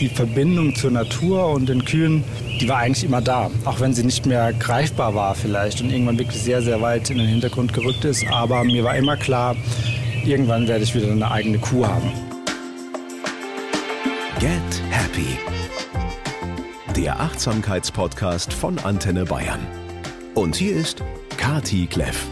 die Verbindung zur Natur und den Kühen, die war eigentlich immer da. Auch wenn sie nicht mehr greifbar war vielleicht und irgendwann wirklich sehr, sehr weit in den Hintergrund gerückt ist. Aber mir war immer klar, irgendwann werde ich wieder eine eigene Kuh haben. Get Happy. Der Achtsamkeitspodcast von Antenne Bayern. Und hier ist Kati Kleff.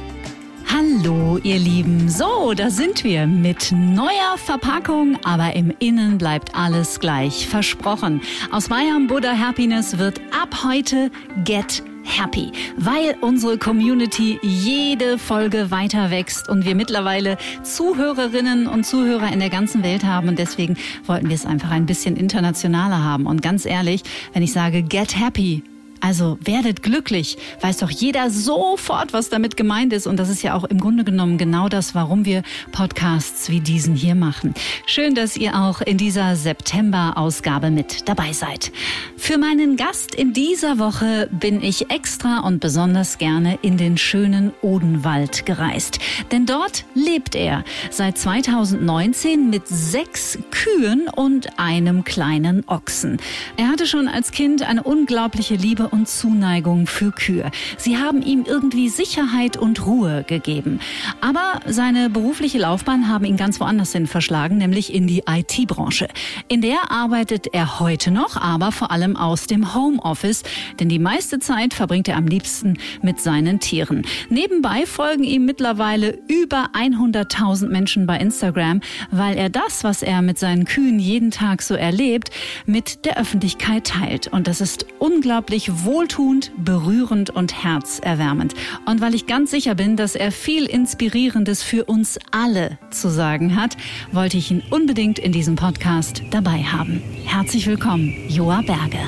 Hallo, ihr Lieben. So, da sind wir mit neuer Verpackung, aber im Innen bleibt alles gleich. Versprochen. Aus Bayern Buddha Happiness wird ab heute Get Happy, weil unsere Community jede Folge weiter wächst und wir mittlerweile Zuhörerinnen und Zuhörer in der ganzen Welt haben und deswegen wollten wir es einfach ein bisschen internationaler haben. Und ganz ehrlich, wenn ich sage Get Happy, also werdet glücklich, weiß doch jeder sofort, was damit gemeint ist. Und das ist ja auch im Grunde genommen genau das, warum wir Podcasts wie diesen hier machen. Schön, dass ihr auch in dieser September-Ausgabe mit dabei seid. Für meinen Gast in dieser Woche bin ich extra und besonders gerne in den schönen Odenwald gereist. Denn dort lebt er seit 2019 mit sechs Kühen und einem kleinen Ochsen. Er hatte schon als Kind eine unglaubliche Liebe und Zuneigung für Kühe. Sie haben ihm irgendwie Sicherheit und Ruhe gegeben. Aber seine berufliche Laufbahn haben ihn ganz woanders hin verschlagen, nämlich in die IT-Branche. In der arbeitet er heute noch, aber vor allem aus dem Homeoffice, denn die meiste Zeit verbringt er am liebsten mit seinen Tieren. Nebenbei folgen ihm mittlerweile über 100.000 Menschen bei Instagram, weil er das, was er mit seinen Kühen jeden Tag so erlebt, mit der Öffentlichkeit teilt. Und das ist unglaublich wohltuend, berührend und herzerwärmend. Und weil ich ganz sicher bin, dass er viel Inspirierendes für uns alle zu sagen hat, wollte ich ihn unbedingt in diesem Podcast dabei haben. Herzlich willkommen, Joa Berge.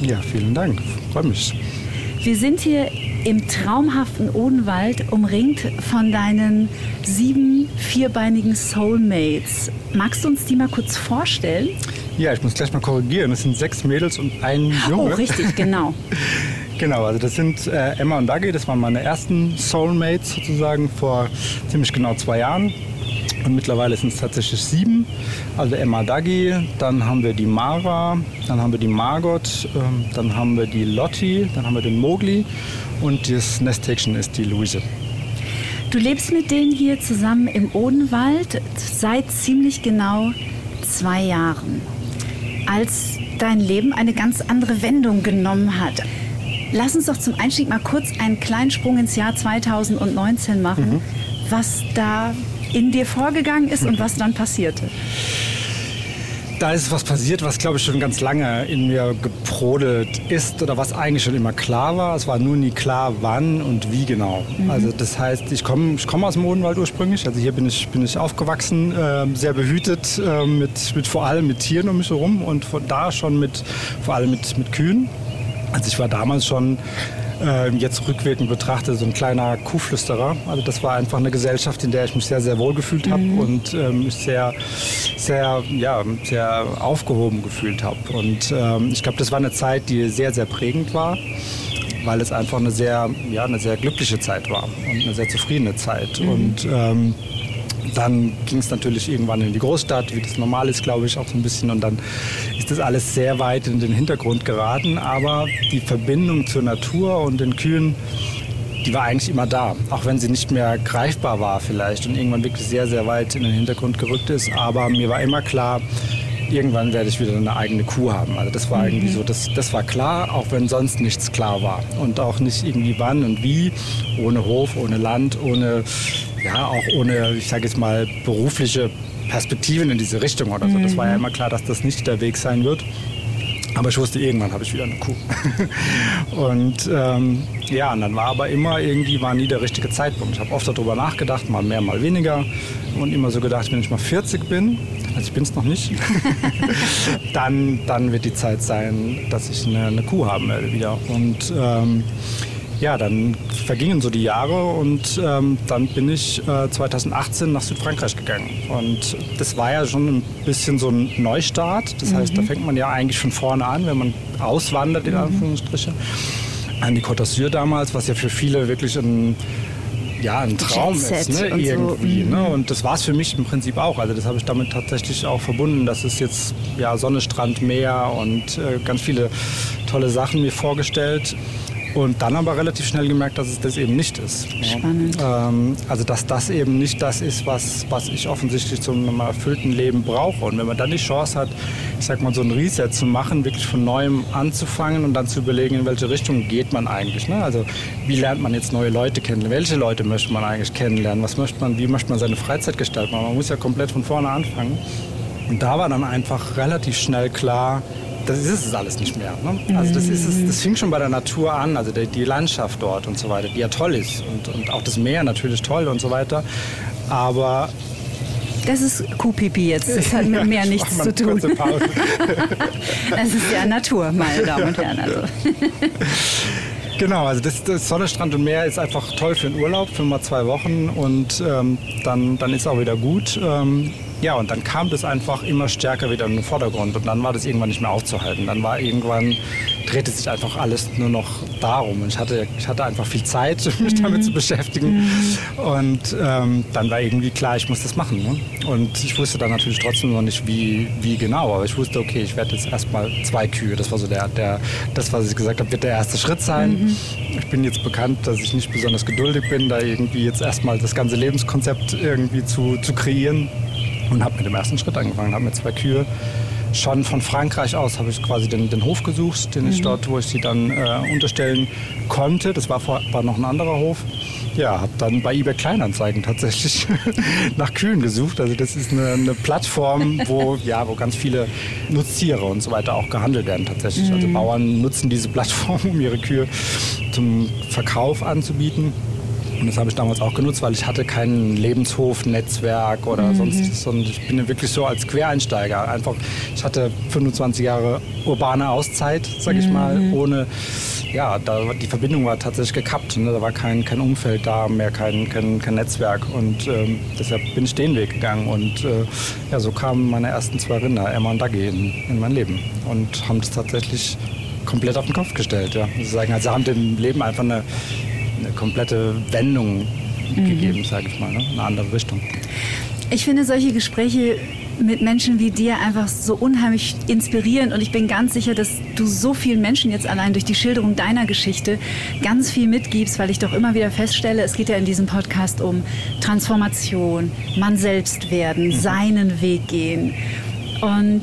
Ja, vielen Dank. Freue mich. Wir sind hier im traumhaften Odenwald, umringt von deinen sieben vierbeinigen Soulmates. Magst du uns die mal kurz vorstellen? Ja, ich muss gleich mal korrigieren. Es sind sechs Mädels und ein Junge. Oh, richtig, genau. genau, also das sind äh, Emma und Dagi. Das waren meine ersten Soulmates sozusagen vor ziemlich genau zwei Jahren. Und mittlerweile sind es tatsächlich sieben. Also Emma Dagi, dann haben wir die Mara, dann haben wir die Margot, ähm, dann haben wir die Lotti, dann haben wir den Mogli und das Nesthäkchen ist die Luise. Du lebst mit denen hier zusammen im Odenwald seit ziemlich genau zwei Jahren, als dein Leben eine ganz andere Wendung genommen hat. Lass uns doch zum Einstieg mal kurz einen kleinen Sprung ins Jahr 2019 machen, mhm. was da in dir vorgegangen ist und was dann passierte. Da ist was passiert, was glaube ich schon ganz lange in mir gebrodelt ist oder was eigentlich schon immer klar war. Es war nur nie klar, wann und wie genau. Mhm. Also das heißt, ich komme ich komm aus dem Odenwald ursprünglich. Also hier bin ich, bin ich aufgewachsen, äh, sehr behütet, äh, mit, mit vor allem mit Tieren um mich herum und von da schon mit vor allem mit, mit Kühen. Also ich war damals schon äh, jetzt rückwirkend betrachtet so ein kleiner Kuhflüsterer. Also das war einfach eine Gesellschaft, in der ich mich sehr, sehr wohl gefühlt habe mhm. und ähm, mich sehr, sehr, ja, sehr aufgehoben gefühlt habe. Und ähm, ich glaube, das war eine Zeit, die sehr, sehr prägend war weil es einfach eine sehr, ja, eine sehr glückliche Zeit war und eine sehr zufriedene Zeit. Mhm. Und ähm, dann ging es natürlich irgendwann in die Großstadt, wie das normal ist, glaube ich, auch so ein bisschen. Und dann ist das alles sehr weit in den Hintergrund geraten. Aber die Verbindung zur Natur und den Kühen, die war eigentlich immer da. Auch wenn sie nicht mehr greifbar war vielleicht und irgendwann wirklich sehr, sehr weit in den Hintergrund gerückt ist. Aber mir war immer klar, irgendwann werde ich wieder eine eigene Kuh haben. Also das war irgendwie mhm. so, das, das war klar, auch wenn sonst nichts klar war. Und auch nicht irgendwie wann und wie, ohne Hof, ohne Land, ohne, ja, auch ohne, ich sage jetzt mal, berufliche Perspektiven in diese Richtung oder so. Das war ja mhm. immer klar, dass das nicht der Weg sein wird. Aber ich wusste, irgendwann habe ich wieder eine Kuh. und ähm, ja, und dann war aber immer irgendwie, war nie der richtige Zeitpunkt. Ich habe oft darüber nachgedacht, mal mehr, mal weniger. Und immer so gedacht, wenn ich mal 40 bin, also ich bin es noch nicht, dann, dann wird die Zeit sein, dass ich eine, eine Kuh haben werde wieder. Und ähm, ja, dann vergingen so die Jahre und ähm, dann bin ich äh, 2018 nach Südfrankreich gegangen. Und das war ja schon ein bisschen so ein Neustart. Das mhm. heißt, da fängt man ja eigentlich von vorne an, wenn man auswandert, in mhm. Anführungsstrichen. An die Côte d'Azur damals, was ja für viele wirklich ein ja, ein Traum ist, ne? und so. irgendwie. Mhm. Ne? Und das war es für mich im Prinzip auch. Also das habe ich damit tatsächlich auch verbunden, dass es jetzt ja, Sonne, Strand, Meer und äh, ganz viele tolle Sachen mir vorgestellt. Und dann aber relativ schnell gemerkt, dass es das eben nicht ist. ne? Spannend. Ähm, also dass das eben nicht das ist, was, was ich offensichtlich zu einem erfüllten Leben brauche. Und wenn man dann die Chance hat, ich sag mal, so ein Reset zu machen, wirklich von neuem anzufangen und dann zu überlegen, in welche Richtung geht man eigentlich. Ne? Also wie lernt man jetzt neue Leute kennen? Welche Leute möchte man eigentlich kennenlernen? Was möchte man, wie möchte man seine Freizeit gestalten? Man muss ja komplett von vorne anfangen. Und da war dann einfach relativ schnell klar, das ist es alles nicht mehr. Ne? Also das, ist es, das fing schon bei der Natur an, also die, die Landschaft dort und so weiter, die ja toll ist. Und, und auch das Meer natürlich toll und so weiter. Aber Das ist Kuhpipi jetzt. Das hat mit mehr Ich nichts zu tun. Das ist ja Natur, meine Damen und Herren. Also. Genau, also das, das Sonne, Strand und Meer ist einfach toll für den Urlaub, für mal zwei Wochen und ähm, dann, dann ist auch wieder gut. Ähm, ja, und dann kam das einfach immer stärker wieder in den Vordergrund und dann war das irgendwann nicht mehr aufzuhalten. Dann war irgendwann, drehte sich einfach alles nur noch darum. Und ich hatte, ich hatte einfach viel Zeit, mich damit zu beschäftigen. Und ähm, dann war irgendwie klar, ich muss das machen. Ne? Und ich wusste dann natürlich trotzdem noch nicht, wie, wie genau. Aber ich wusste, okay, ich werde jetzt erstmal zwei Kühe. Das war so der, der, das, was ich gesagt habe, wird der erste Schritt sein. Ich bin jetzt bekannt, dass ich nicht besonders geduldig bin, da irgendwie jetzt erstmal das ganze Lebenskonzept irgendwie zu, zu kreieren. Und habe mit dem ersten Schritt angefangen, habe mit zwei Kühe. Schon von Frankreich aus habe ich quasi den, den Hof gesucht, den ich dort, wo ich sie dann äh, unterstellen konnte. Das war, vor, war noch ein anderer Hof. Ja, habe dann bei eBay Kleinanzeigen tatsächlich nach Kühen gesucht. Also das ist eine, eine Plattform, wo, ja, wo ganz viele Nutztiere und so weiter auch gehandelt werden tatsächlich. Also Bauern nutzen diese Plattform, um ihre Kühe zum Verkauf anzubieten. Und das habe ich damals auch genutzt, weil ich hatte kein Lebenshof, Netzwerk oder sonst, sondern ich bin wirklich so als Quereinsteiger. Einfach, ich hatte 25 Jahre urbane Auszeit, sag ich mal, ohne, ja, da, die Verbindung war tatsächlich gekappt. Ne? Da war kein, kein Umfeld da, mehr kein, kein, kein Netzwerk. Und ähm, deshalb bin ich den Weg gegangen. Und äh, ja, so kamen meine ersten zwei Rinder, Emma und Dagi, in, in mein Leben. Und haben das tatsächlich komplett auf den Kopf gestellt. Ja. Sozusagen, also haben dem Leben einfach eine, eine komplette Wendung gegeben, sage ich mal, ne? eine andere Richtung. Ich finde solche Gespräche mit Menschen wie dir einfach so unheimlich inspirierend und ich bin ganz sicher, dass du so vielen Menschen jetzt allein durch die Schilderung deiner Geschichte ganz viel mitgibst, weil ich doch immer wieder feststelle, es geht ja in diesem Podcast um Transformation, man selbst werden, seinen Weg gehen und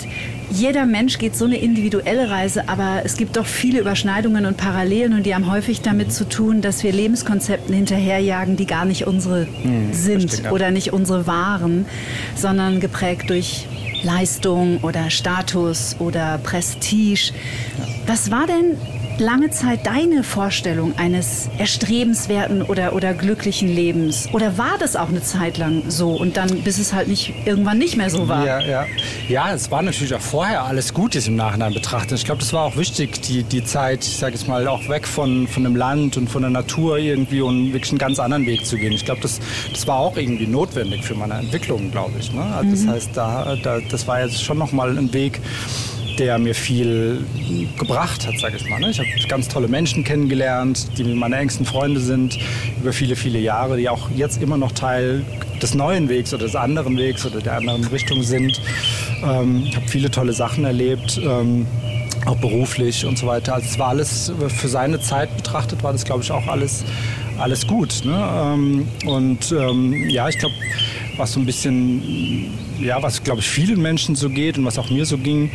jeder Mensch geht so eine individuelle Reise, aber es gibt doch viele Überschneidungen und Parallelen und die haben häufig damit zu tun, dass wir Lebenskonzepten hinterherjagen, die gar nicht unsere sind verstehe, ja. oder nicht unsere waren, sondern geprägt durch Leistung oder Status oder Prestige. Was war denn lange Zeit deine Vorstellung eines erstrebenswerten oder, oder glücklichen Lebens? Oder war das auch eine Zeit lang so und dann, bis es halt nicht, irgendwann nicht mehr so war? Ja, ja. ja, es war natürlich auch vorher alles gut, jetzt im Nachhinein betrachtet. Ich glaube, das war auch wichtig, die, die Zeit, ich sage jetzt mal, auch weg von, von dem Land und von der Natur irgendwie und wirklich einen ganz anderen Weg zu gehen. Ich glaube, das, das war auch irgendwie notwendig für meine Entwicklung, glaube ich. Ne? Also Das heißt, da, da, das war jetzt schon nochmal ein Weg, der mir viel gebracht hat, sage ich mal. ne? Ich habe ganz tolle Menschen kennengelernt, die meine engsten Freunde sind über viele, viele Jahre, die auch jetzt immer noch Teil des neuen Wegs oder des anderen Wegs oder der anderen Richtung sind. Ähm, ich habe viele tolle Sachen erlebt. Ähm, auch beruflich und so weiter. Also es war alles für seine Zeit betrachtet, war das glaube ich auch alles, alles gut. Ne? Ähm, und ja, ich glaube, was so ein bisschen, ja, was glaube ich vielen Menschen so geht und was auch mir so ging,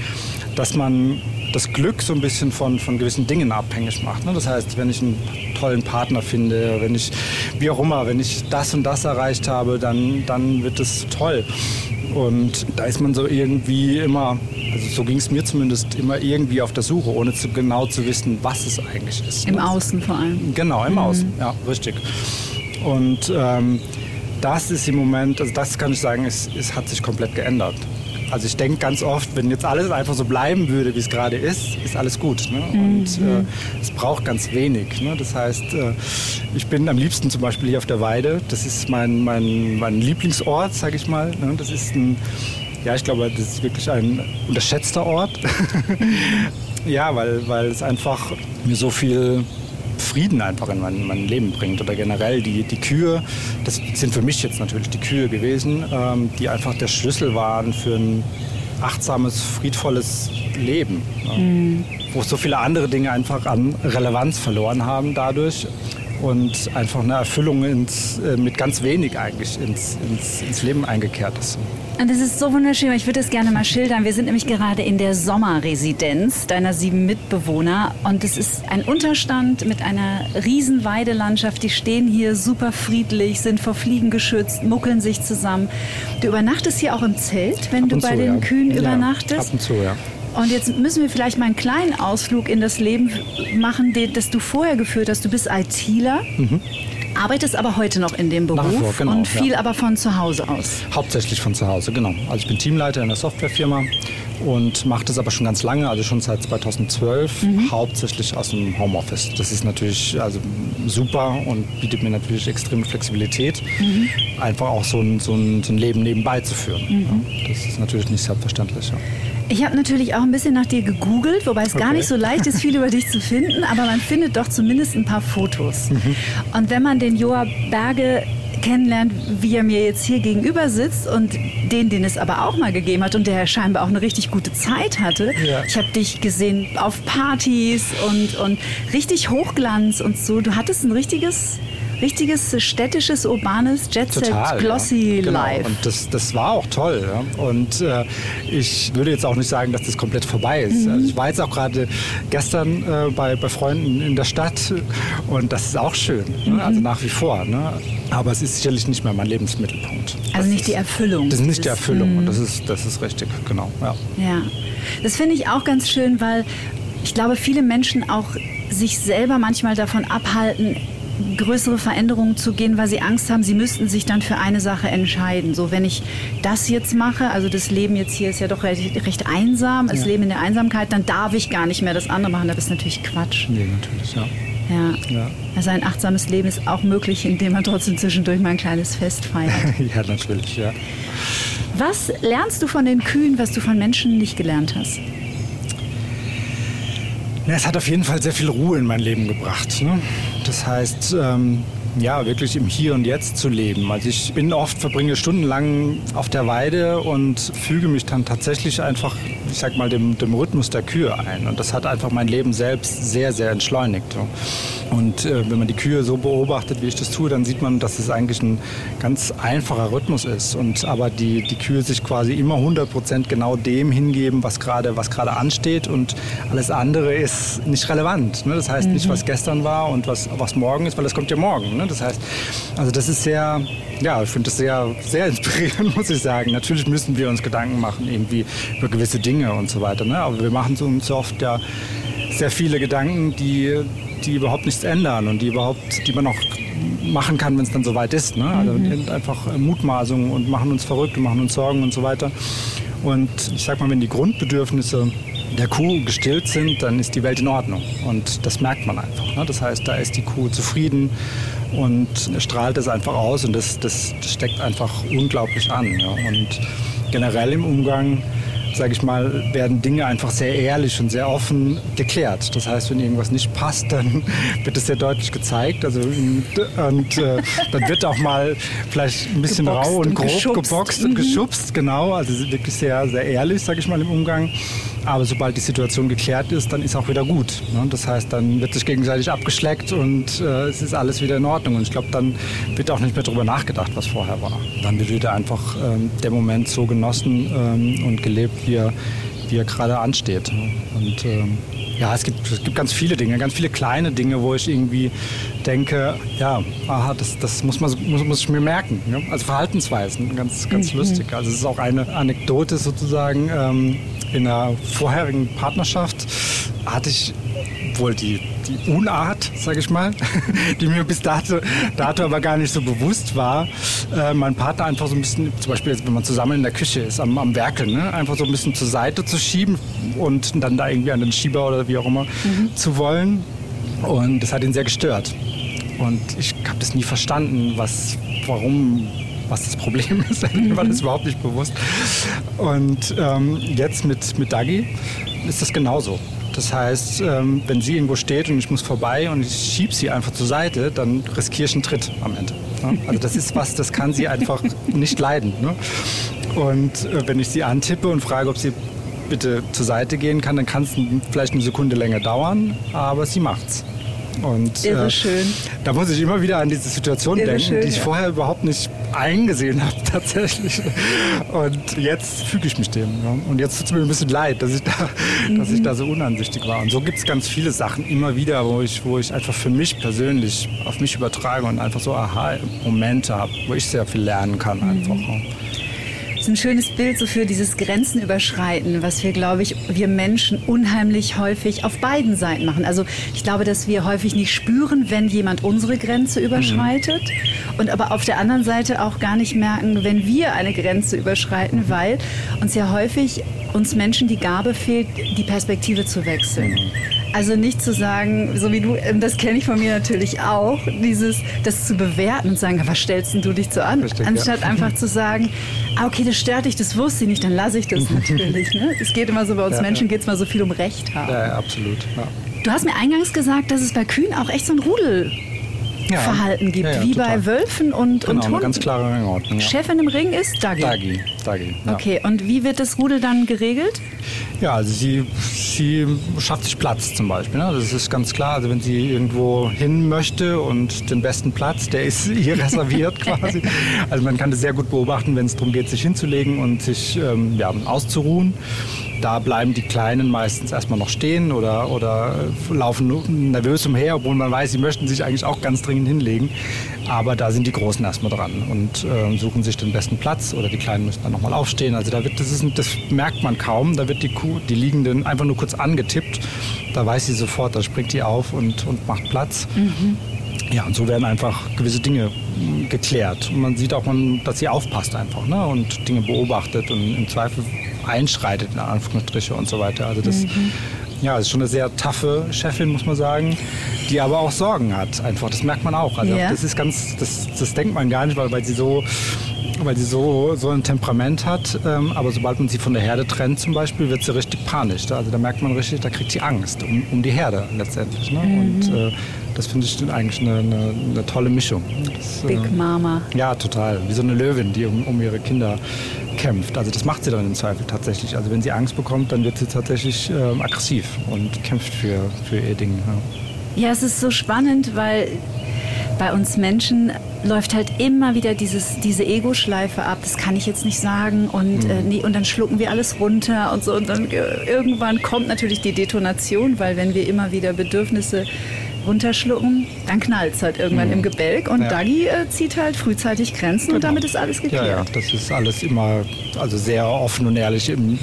dass man das Glück so ein bisschen von, von gewissen Dingen abhängig macht. Ne? Das heißt, wenn ich einen tollen Partner finde, wenn ich, wie auch immer, wenn ich das und das erreicht habe, dann, dann wird es toll. Und da ist man so irgendwie immer, also so ging es mir zumindest, immer irgendwie auf der Suche, ohne zu, genau zu wissen, was es eigentlich ist. Im ne? Außen vor allem. Genau, im Außen, ja, richtig. Und ähm, das ist im Moment, also das kann ich sagen, es, es hat sich komplett geändert. Also ich denke ganz oft, wenn jetzt alles einfach so bleiben würde, wie es gerade ist, ist alles gut. Ne? Und äh, es braucht ganz wenig. Ne? Das heißt, äh, ich bin am liebsten zum Beispiel hier auf der Weide. Das ist mein, mein, mein Lieblingsort, sage ich mal. Ne? Das ist ein, ja, ich glaube, das ist wirklich ein unterschätzter Ort. ja, weil, weil es einfach mir so viel Frieden einfach in mein, mein, Leben bringt. Oder generell die, die Kühe, das sind für mich jetzt natürlich die Kühe gewesen, ähm, die einfach der Schlüssel waren für ein achtsames, friedvolles Leben. Ne? Mhm. Wo so viele andere Dinge einfach an Relevanz verloren haben dadurch und einfach eine Erfüllung ins, äh, mit ganz wenig eigentlich ins, ins, ins Leben eingekehrt ist. Und das ist so wunderschön, ich würde es gerne mal schildern. Wir sind nämlich gerade in der Sommerresidenz deiner sieben Mitbewohner und es ist ein Unterstand mit einer riesen Weidelandschaft. Die stehen hier super friedlich, sind vor Fliegen geschützt, muckeln sich zusammen. Du übernachtest hier auch im Zelt, wenn du bei zu, den ja. Kühen ja, übernachtest? Ab und zu, ja. Und jetzt müssen wir vielleicht mal einen kleinen Ausflug in das Leben machen, das du vorher geführt hast. Du bist ITler. Mhm arbeitest aber heute noch in dem Beruf vor, genau, und viel ja. aber von zu Hause aus. Hauptsächlich von zu Hause, genau. Also ich bin Teamleiter in einer Softwarefirma und mache das aber schon ganz lange, also schon seit 2012, mhm. hauptsächlich aus dem Homeoffice. Das ist natürlich also super und bietet mir natürlich extreme Flexibilität, mhm. einfach auch so ein, so, ein, so ein, Leben nebenbei zu führen. Mhm. Ja, das ist natürlich nicht selbstverständlich. Ja. Ich habe natürlich auch ein bisschen nach dir gegoogelt, wobei es okay. gar nicht so leicht ist, viel über dich zu finden, aber man findet doch zumindest ein paar Fotos. Mhm. Und wenn man den Joa Berge kennenlernt, wie er mir jetzt hier gegenüber sitzt und den, den es aber auch mal gegeben hat und der scheinbar auch eine richtig gute Zeit hatte. Ja. Ich habe dich gesehen auf Partys und, und richtig Hochglanz und so. Du hattest ein richtiges richtiges städtisches, urbanes Jet-Set, Glossy ja. genau. Life. Und das, das war auch toll. Ja. Und äh, ich würde jetzt auch nicht sagen, dass das komplett vorbei ist. Mhm. Also ich war jetzt auch gerade gestern äh, bei, bei Freunden in der Stadt und das ist auch schön. Ne? Mhm. Ne? Also nach wie vor. Ne? Aber es ist sicherlich nicht mehr mein Lebensmittelpunkt. Also das nicht ist, die Erfüllung. Das ist nicht das die Erfüllung. Und das mhm. ist, das ist richtig, genau. Ja, ja. das finde ich auch ganz schön, weil ich glaube, viele Menschen auch sich selber manchmal davon abhalten, größere Veränderungen zu gehen, weil sie Angst haben, sie müssten sich dann für eine Sache entscheiden. So, wenn ich das jetzt mache, also das Leben jetzt hier ist ja doch recht, recht einsam, das ja. Leben in der Einsamkeit, dann darf ich gar nicht mehr das andere machen. Das ist natürlich Quatsch. Nee, natürlich, ja. Ja. ja. Also ein achtsames Leben ist auch möglich, indem man trotzdem zwischendurch mal ein kleines Fest feiert. ja, natürlich, ja. Was lernst du von den Kühen, was du von Menschen nicht gelernt hast? Ja, es hat auf jeden Fall sehr viel Ruhe in mein Leben gebracht. Ne? Das heißt, ähm, ja, wirklich im Hier und Jetzt zu leben. Also ich bin oft, verbringe stundenlang auf der Weide und füge mich dann tatsächlich einfach, ich sag mal, dem, dem Rhythmus der Kühe ein. Und das hat einfach mein Leben selbst sehr, sehr entschleunigt. Und äh, wenn man die Kühe so beobachtet, wie ich das tue, dann sieht man, dass es eigentlich ein ganz einfacher Rhythmus ist. Und aber die, die Kühe sich quasi immer 100 Prozent genau dem hingeben, was gerade was gerade ansteht. Und alles andere ist nicht relevant. Ne? Das heißt mhm. nicht, was gestern war und was, was morgen ist, weil das kommt ja morgen. Ne? Das heißt, also das ist sehr, ja, ich finde das sehr, sehr inspirierend, muss ich sagen. Natürlich müssen wir uns Gedanken machen, irgendwie über gewisse Dinge und so weiter. Ne? Aber wir machen uns oft ja sehr viele Gedanken, die, die überhaupt nichts ändern und die überhaupt, die man auch machen kann, wenn es dann soweit ist. Ne? Also mhm. einfach Mutmaßungen und machen uns verrückt und machen uns Sorgen und so weiter. Und ich sag mal, wenn die Grundbedürfnisse der Kuh gestillt sind, dann ist die Welt in Ordnung. Und das merkt man einfach. Ne? Das heißt, da ist die Kuh zufrieden und strahlt es einfach aus und das, das steckt einfach unglaublich an. Ja. Und generell im Umgang sage ich mal, werden Dinge einfach sehr ehrlich und sehr offen geklärt. Das heißt, wenn irgendwas nicht passt, dann wird es sehr deutlich gezeigt. Also, und äh, dann wird auch mal vielleicht ein bisschen geboxt rau und, und grob geschubst. geboxt und mhm. geschubst, genau. Also wirklich sehr, sehr ehrlich, sage ich mal, im Umgang. Aber sobald die Situation geklärt ist, dann ist auch wieder gut. Ne? Das heißt, dann wird sich gegenseitig abgeschleckt und äh, es ist alles wieder in Ordnung. Und ich glaube, dann wird auch nicht mehr darüber nachgedacht, was vorher war. Dann wird wieder einfach ähm, der Moment so genossen ähm, und gelebt, wie er, wie er gerade ansteht. Und ähm, ja, es gibt, es gibt ganz viele Dinge, ganz viele kleine Dinge, wo ich irgendwie denke, ja, aha, das, das muss, man, muss, muss ich mir merken. Ne? Also Verhaltensweisen, ganz, ganz mhm. lustig. Also es ist auch eine Anekdote sozusagen. Ähm, in einer vorherigen Partnerschaft hatte ich wohl die, die Unart, sage ich mal, die mir bis dato, dato aber gar nicht so bewusst war, äh, meinen Partner einfach so ein bisschen, zum Beispiel jetzt, wenn man zusammen in der Küche ist, am, am Werkeln, ne, einfach so ein bisschen zur Seite zu schieben und dann da irgendwie an den Schieber oder wie auch immer mhm. zu wollen. Und das hat ihn sehr gestört. Und ich habe das nie verstanden, was, warum was das Problem ist. Mir war das mhm. überhaupt nicht bewusst. Und ähm, jetzt mit, mit Dagi ist das genauso. Das heißt, ähm, wenn sie irgendwo steht und ich muss vorbei und ich schiebe sie einfach zur Seite, dann riskiere ich einen Tritt am Ende. Ne? Also das ist was, das kann sie einfach nicht leiden. Ne? Und äh, wenn ich sie antippe und frage, ob sie bitte zur Seite gehen kann, dann kann es vielleicht eine Sekunde länger dauern, aber sie macht's. Und Irre äh, schön. da muss ich immer wieder an diese Situation Irre denken, schön, die ich ja. vorher überhaupt nicht eingesehen habe tatsächlich. Und jetzt füge ich mich dem. Ja. Und jetzt tut es mir ein bisschen leid, dass ich da, mhm. dass ich da so unansichtig war. Und so gibt es ganz viele Sachen immer wieder, wo ich, wo ich einfach für mich persönlich auf mich übertrage und einfach so Aha-Momente habe, wo ich sehr viel lernen kann einfach. Mhm ist ein schönes Bild so für dieses Grenzenüberschreiten, was wir, glaube ich, wir Menschen unheimlich häufig auf beiden Seiten machen. Also ich glaube, dass wir häufig nicht spüren, wenn jemand unsere Grenze überschreitet mhm. und aber auf der anderen Seite auch gar nicht merken, wenn wir eine Grenze überschreiten, weil uns ja häufig uns Menschen die Gabe fehlt, die Perspektive zu wechseln. Also nicht zu sagen, so wie du, ähm, das kenne ich von mir natürlich auch, dieses, das zu bewerten und sagen, was stellst du dich so an? Richtig, Anstatt ja. einfach zu sagen, ah, okay, das stört dich, das wusste ich nicht, dann lasse ich das natürlich. Ne? Es geht immer so, bei uns ja, Menschen ja. geht es mal so viel um Recht haben. Ja, absolut. Du hast mir eingangs gesagt, dass es bei Kühen auch echt so ein Rudel ja. Verhalten gibt, ja, ja, wie total. bei Wölfen und, genau, und Hunden. ganz klare Rangordnung. Chefin im Ring ist Dagi. Dagi, Dagi Okay, und wie wird das Rudel dann geregelt? Ja, also sie, sie schafft sich Platz zum Beispiel. Ne? Das ist ganz klar. Also wenn sie irgendwo hin möchte und den besten Platz, der ist ihr reserviert quasi. Also man kann das sehr gut beobachten, wenn es darum geht, sich hinzulegen und sich ähm, ja, auszuruhen. Da bleiben die Kleinen meistens erstmal noch stehen oder, oder laufen nervös umher, obwohl man weiß, sie möchten sich eigentlich auch ganz dringend hinlegen. Aber da sind die Großen erstmal dran und äh, suchen sich den besten Platz oder die Kleinen müssen dann nochmal aufstehen. Also da wird, das, ist, das merkt man kaum. Da wird die Kuh, die Liegenden einfach nur kurz angetippt. Da weiß sie sofort, da springt die auf und, und macht Platz. Mhm. Ja, und so werden einfach gewisse Dinge hm, geklärt. Und man sieht auch, dass sie aufpasst einfach ne? und Dinge beobachtet und im Zweifel einschreitet, in Anführungsstriche und so weiter. Also das mhm. ja, ist schon eine sehr taffe Chefin, muss man sagen, die aber auch Sorgen hat. Einfach, das merkt man auch. Also ja. das ist ganz, das, das denkt man gar nicht, weil, weil sie so weil sie so, so ein Temperament hat. Ähm, aber sobald man sie von der Herde trennt zum Beispiel, wird sie richtig panisch. Also da merkt man richtig, da kriegt sie Angst um, um die Herde letztendlich. Ne? Mhm. Und äh, das finde ich eigentlich eine, eine, eine, tolle Mischung. Das, Big äh, Mama. Ja, total. Wie so eine Löwin, die um, um ihre Kinder kämpft. Also das macht sie dann im Zweifel tatsächlich. Also wenn sie Angst bekommt, dann wird sie tatsächlich äh, aggressiv und kämpft für, für ihr Ding. Ja. ja, es ist so spannend, weil bei uns Menschen läuft halt immer wieder dieses, diese Ego-Schleife ab. Das kann ich jetzt nicht sagen und, mhm. äh, nee, und dann schlucken wir alles runter und so. Und dann äh, irgendwann kommt natürlich die Detonation, weil wenn wir immer wieder Bedürfnisse runterschlucken, dann knallt es halt irgendwann mhm. im Gebälk und ja. Dagi äh, zieht halt frühzeitig Grenzen genau. und damit ist alles geklärt. Ja, ja, das ist alles immer also sehr offen und ehrlich im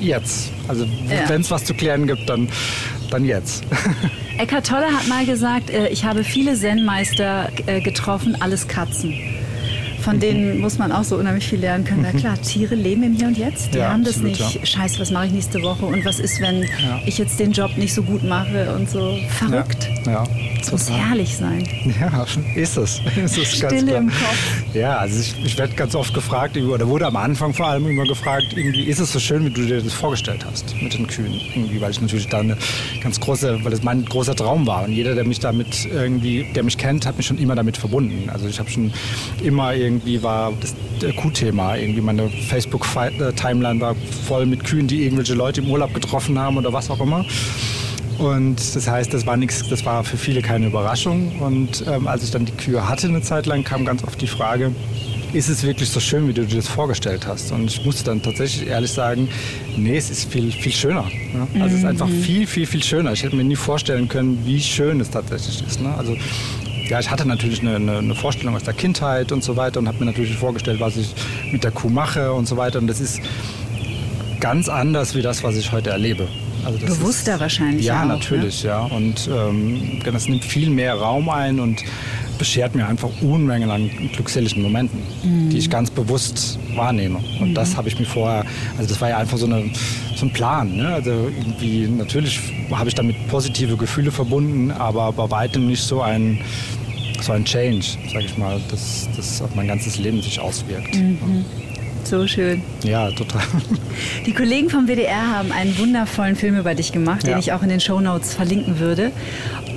Jetzt. Also ja. wenn es was zu klären gibt, dann, dann jetzt. Eckhart Tolle hat mal gesagt, äh, ich habe viele Zen-Meister äh, getroffen, alles Katzen von denen muss man auch so unheimlich viel lernen können. Na klar, Tiere leben im Hier und Jetzt. Die ja, haben das absolut, nicht. Ja. Scheiße, was mache ich nächste Woche? Und was ist, wenn ja. ich jetzt den Job nicht so gut mache und so verrückt? Ja. Es muss herrlich sein. Ja, ist es. Ist es Stille im Kopf. Ja, also ich, ich werde ganz oft gefragt, oder wurde am Anfang vor allem immer gefragt, irgendwie ist es so schön, wie du dir das vorgestellt hast mit den Kühen. Irgendwie, weil ich natürlich da eine ganz große, weil das mein großer Traum war. Und jeder, der mich damit irgendwie, der mich kennt, hat mich schon immer damit verbunden. Also ich habe schon immer irgendwie war das Kuhthema. Irgendwie meine Facebook-Timeline war voll mit Kühen, die irgendwelche Leute im Urlaub getroffen haben oder was auch immer. Und das heißt, das war nichts, das war für viele keine Überraschung. Und ähm, als ich dann die Kühe hatte eine Zeit lang, kam ganz oft die Frage, ist es wirklich so schön, wie du dir das vorgestellt hast? Und ich musste dann tatsächlich ehrlich sagen, nee, es ist viel, viel schöner. Ne? Also es ist einfach mhm. viel, viel, viel schöner. Ich hätte mir nie vorstellen können, wie schön es tatsächlich ist. Ne? Also ja, ich hatte natürlich eine, eine, eine, Vorstellung aus der Kindheit und so weiter und habe mir natürlich vorgestellt, was ich mit der Kuh mache und so weiter. Und das ist ganz anders wie das, was ich heute erlebe. Also Bewusster ist, wahrscheinlich. Ja, auch, ne? natürlich, ne? ja. Und ähm, das nimmt viel mehr Raum ein und beschert mir einfach Unmengen an glückseligen Momenten, mhm. die ich ganz bewusst wahrnehme. Und mhm. das habe ich mir vorher, also das war ja einfach so, eine, so ein Plan. Ne? Also irgendwie, natürlich habe ich damit positive Gefühle verbunden, aber bei weitem nicht so ein, so ein Change, sage ich mal, dass das auf mein ganzes Leben sich auswirkt. Mhm. So schön. Ja, total. Die Kollegen vom WDR haben einen wundervollen Film über dich gemacht, ja. den ich auch in den Show Notes verlinken würde.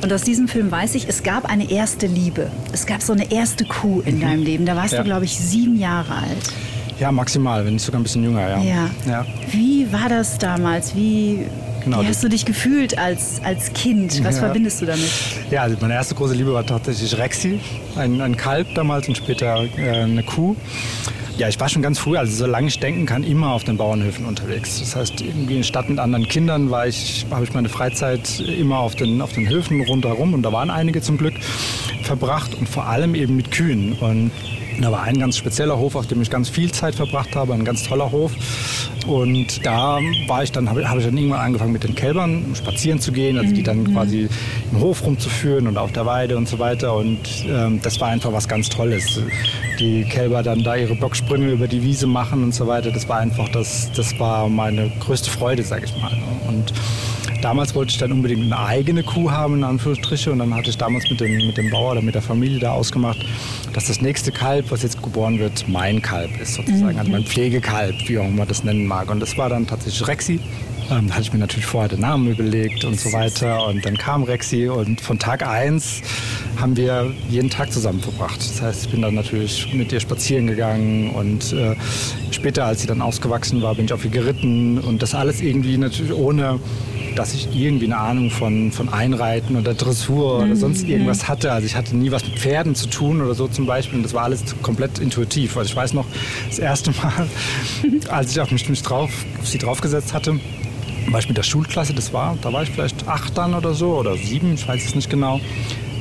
Und aus diesem Film weiß ich, es gab eine erste Liebe. Es gab so eine erste Kuh in mhm. deinem Leben. Da warst ja. du, glaube ich, sieben Jahre alt. Ja, maximal, wenn nicht sogar ein bisschen jünger, ja. ja. ja. Wie war das damals? Wie, genau, wie hast du dich gefühlt als, als Kind? Was ja. verbindest du damit? Ja, also meine erste große Liebe war tatsächlich Rexy, ein, ein Kalb damals und später äh, eine Kuh. Ja, ich war schon ganz früh, also solange ich denken kann, immer auf den Bauernhöfen unterwegs. Das heißt, irgendwie in Stadt mit anderen Kindern war ich, habe ich meine Freizeit immer auf den, auf den Höfen rundherum und da waren einige zum Glück verbracht und vor allem eben mit Kühen. Und da war ein ganz spezieller Hof, auf dem ich ganz viel Zeit verbracht habe, ein ganz toller Hof. Und da war ich dann, habe hab ich dann irgendwann angefangen mit den Kälbern spazieren zu gehen, also die dann mhm. quasi im Hof rumzuführen und auf der Weide und so weiter. Und ähm, das war einfach was ganz Tolles. Die Kälber dann da ihre Bocksprünge über die Wiese machen und so weiter. Das war einfach, das, das war meine größte Freude, sage ich mal. Und Damals wollte ich dann unbedingt eine eigene Kuh haben, in Anführungsstriche. Und dann hatte ich damals mit dem, mit dem Bauer oder mit der Familie da ausgemacht, dass das nächste Kalb, was jetzt geboren wird, mein Kalb ist sozusagen. Mhm. Also mein Pflegekalb, wie auch immer man das nennen mag. Und das war dann tatsächlich Rexi. Ähm, da hatte ich mir natürlich vorher den Namen überlegt und so weiter. Und dann kam Rexi und von Tag 1 haben wir jeden Tag zusammen verbracht. Das heißt, ich bin dann natürlich mit ihr spazieren gegangen und äh, später, als sie dann ausgewachsen war, bin ich auf ihr geritten und das alles irgendwie natürlich ohne dass ich irgendwie eine Ahnung von, von Einreiten oder Dressur oder sonst mhm. irgendwas hatte. Also ich hatte nie was mit Pferden zu tun oder so zum Beispiel. Und das war alles komplett intuitiv. Also ich weiß noch, das erste Mal, als ich auf mich, mich drauf, auf sie draufgesetzt hatte, war ich mit der Schulklasse, das war, da war ich vielleicht acht dann oder so oder sieben, ich weiß es nicht genau.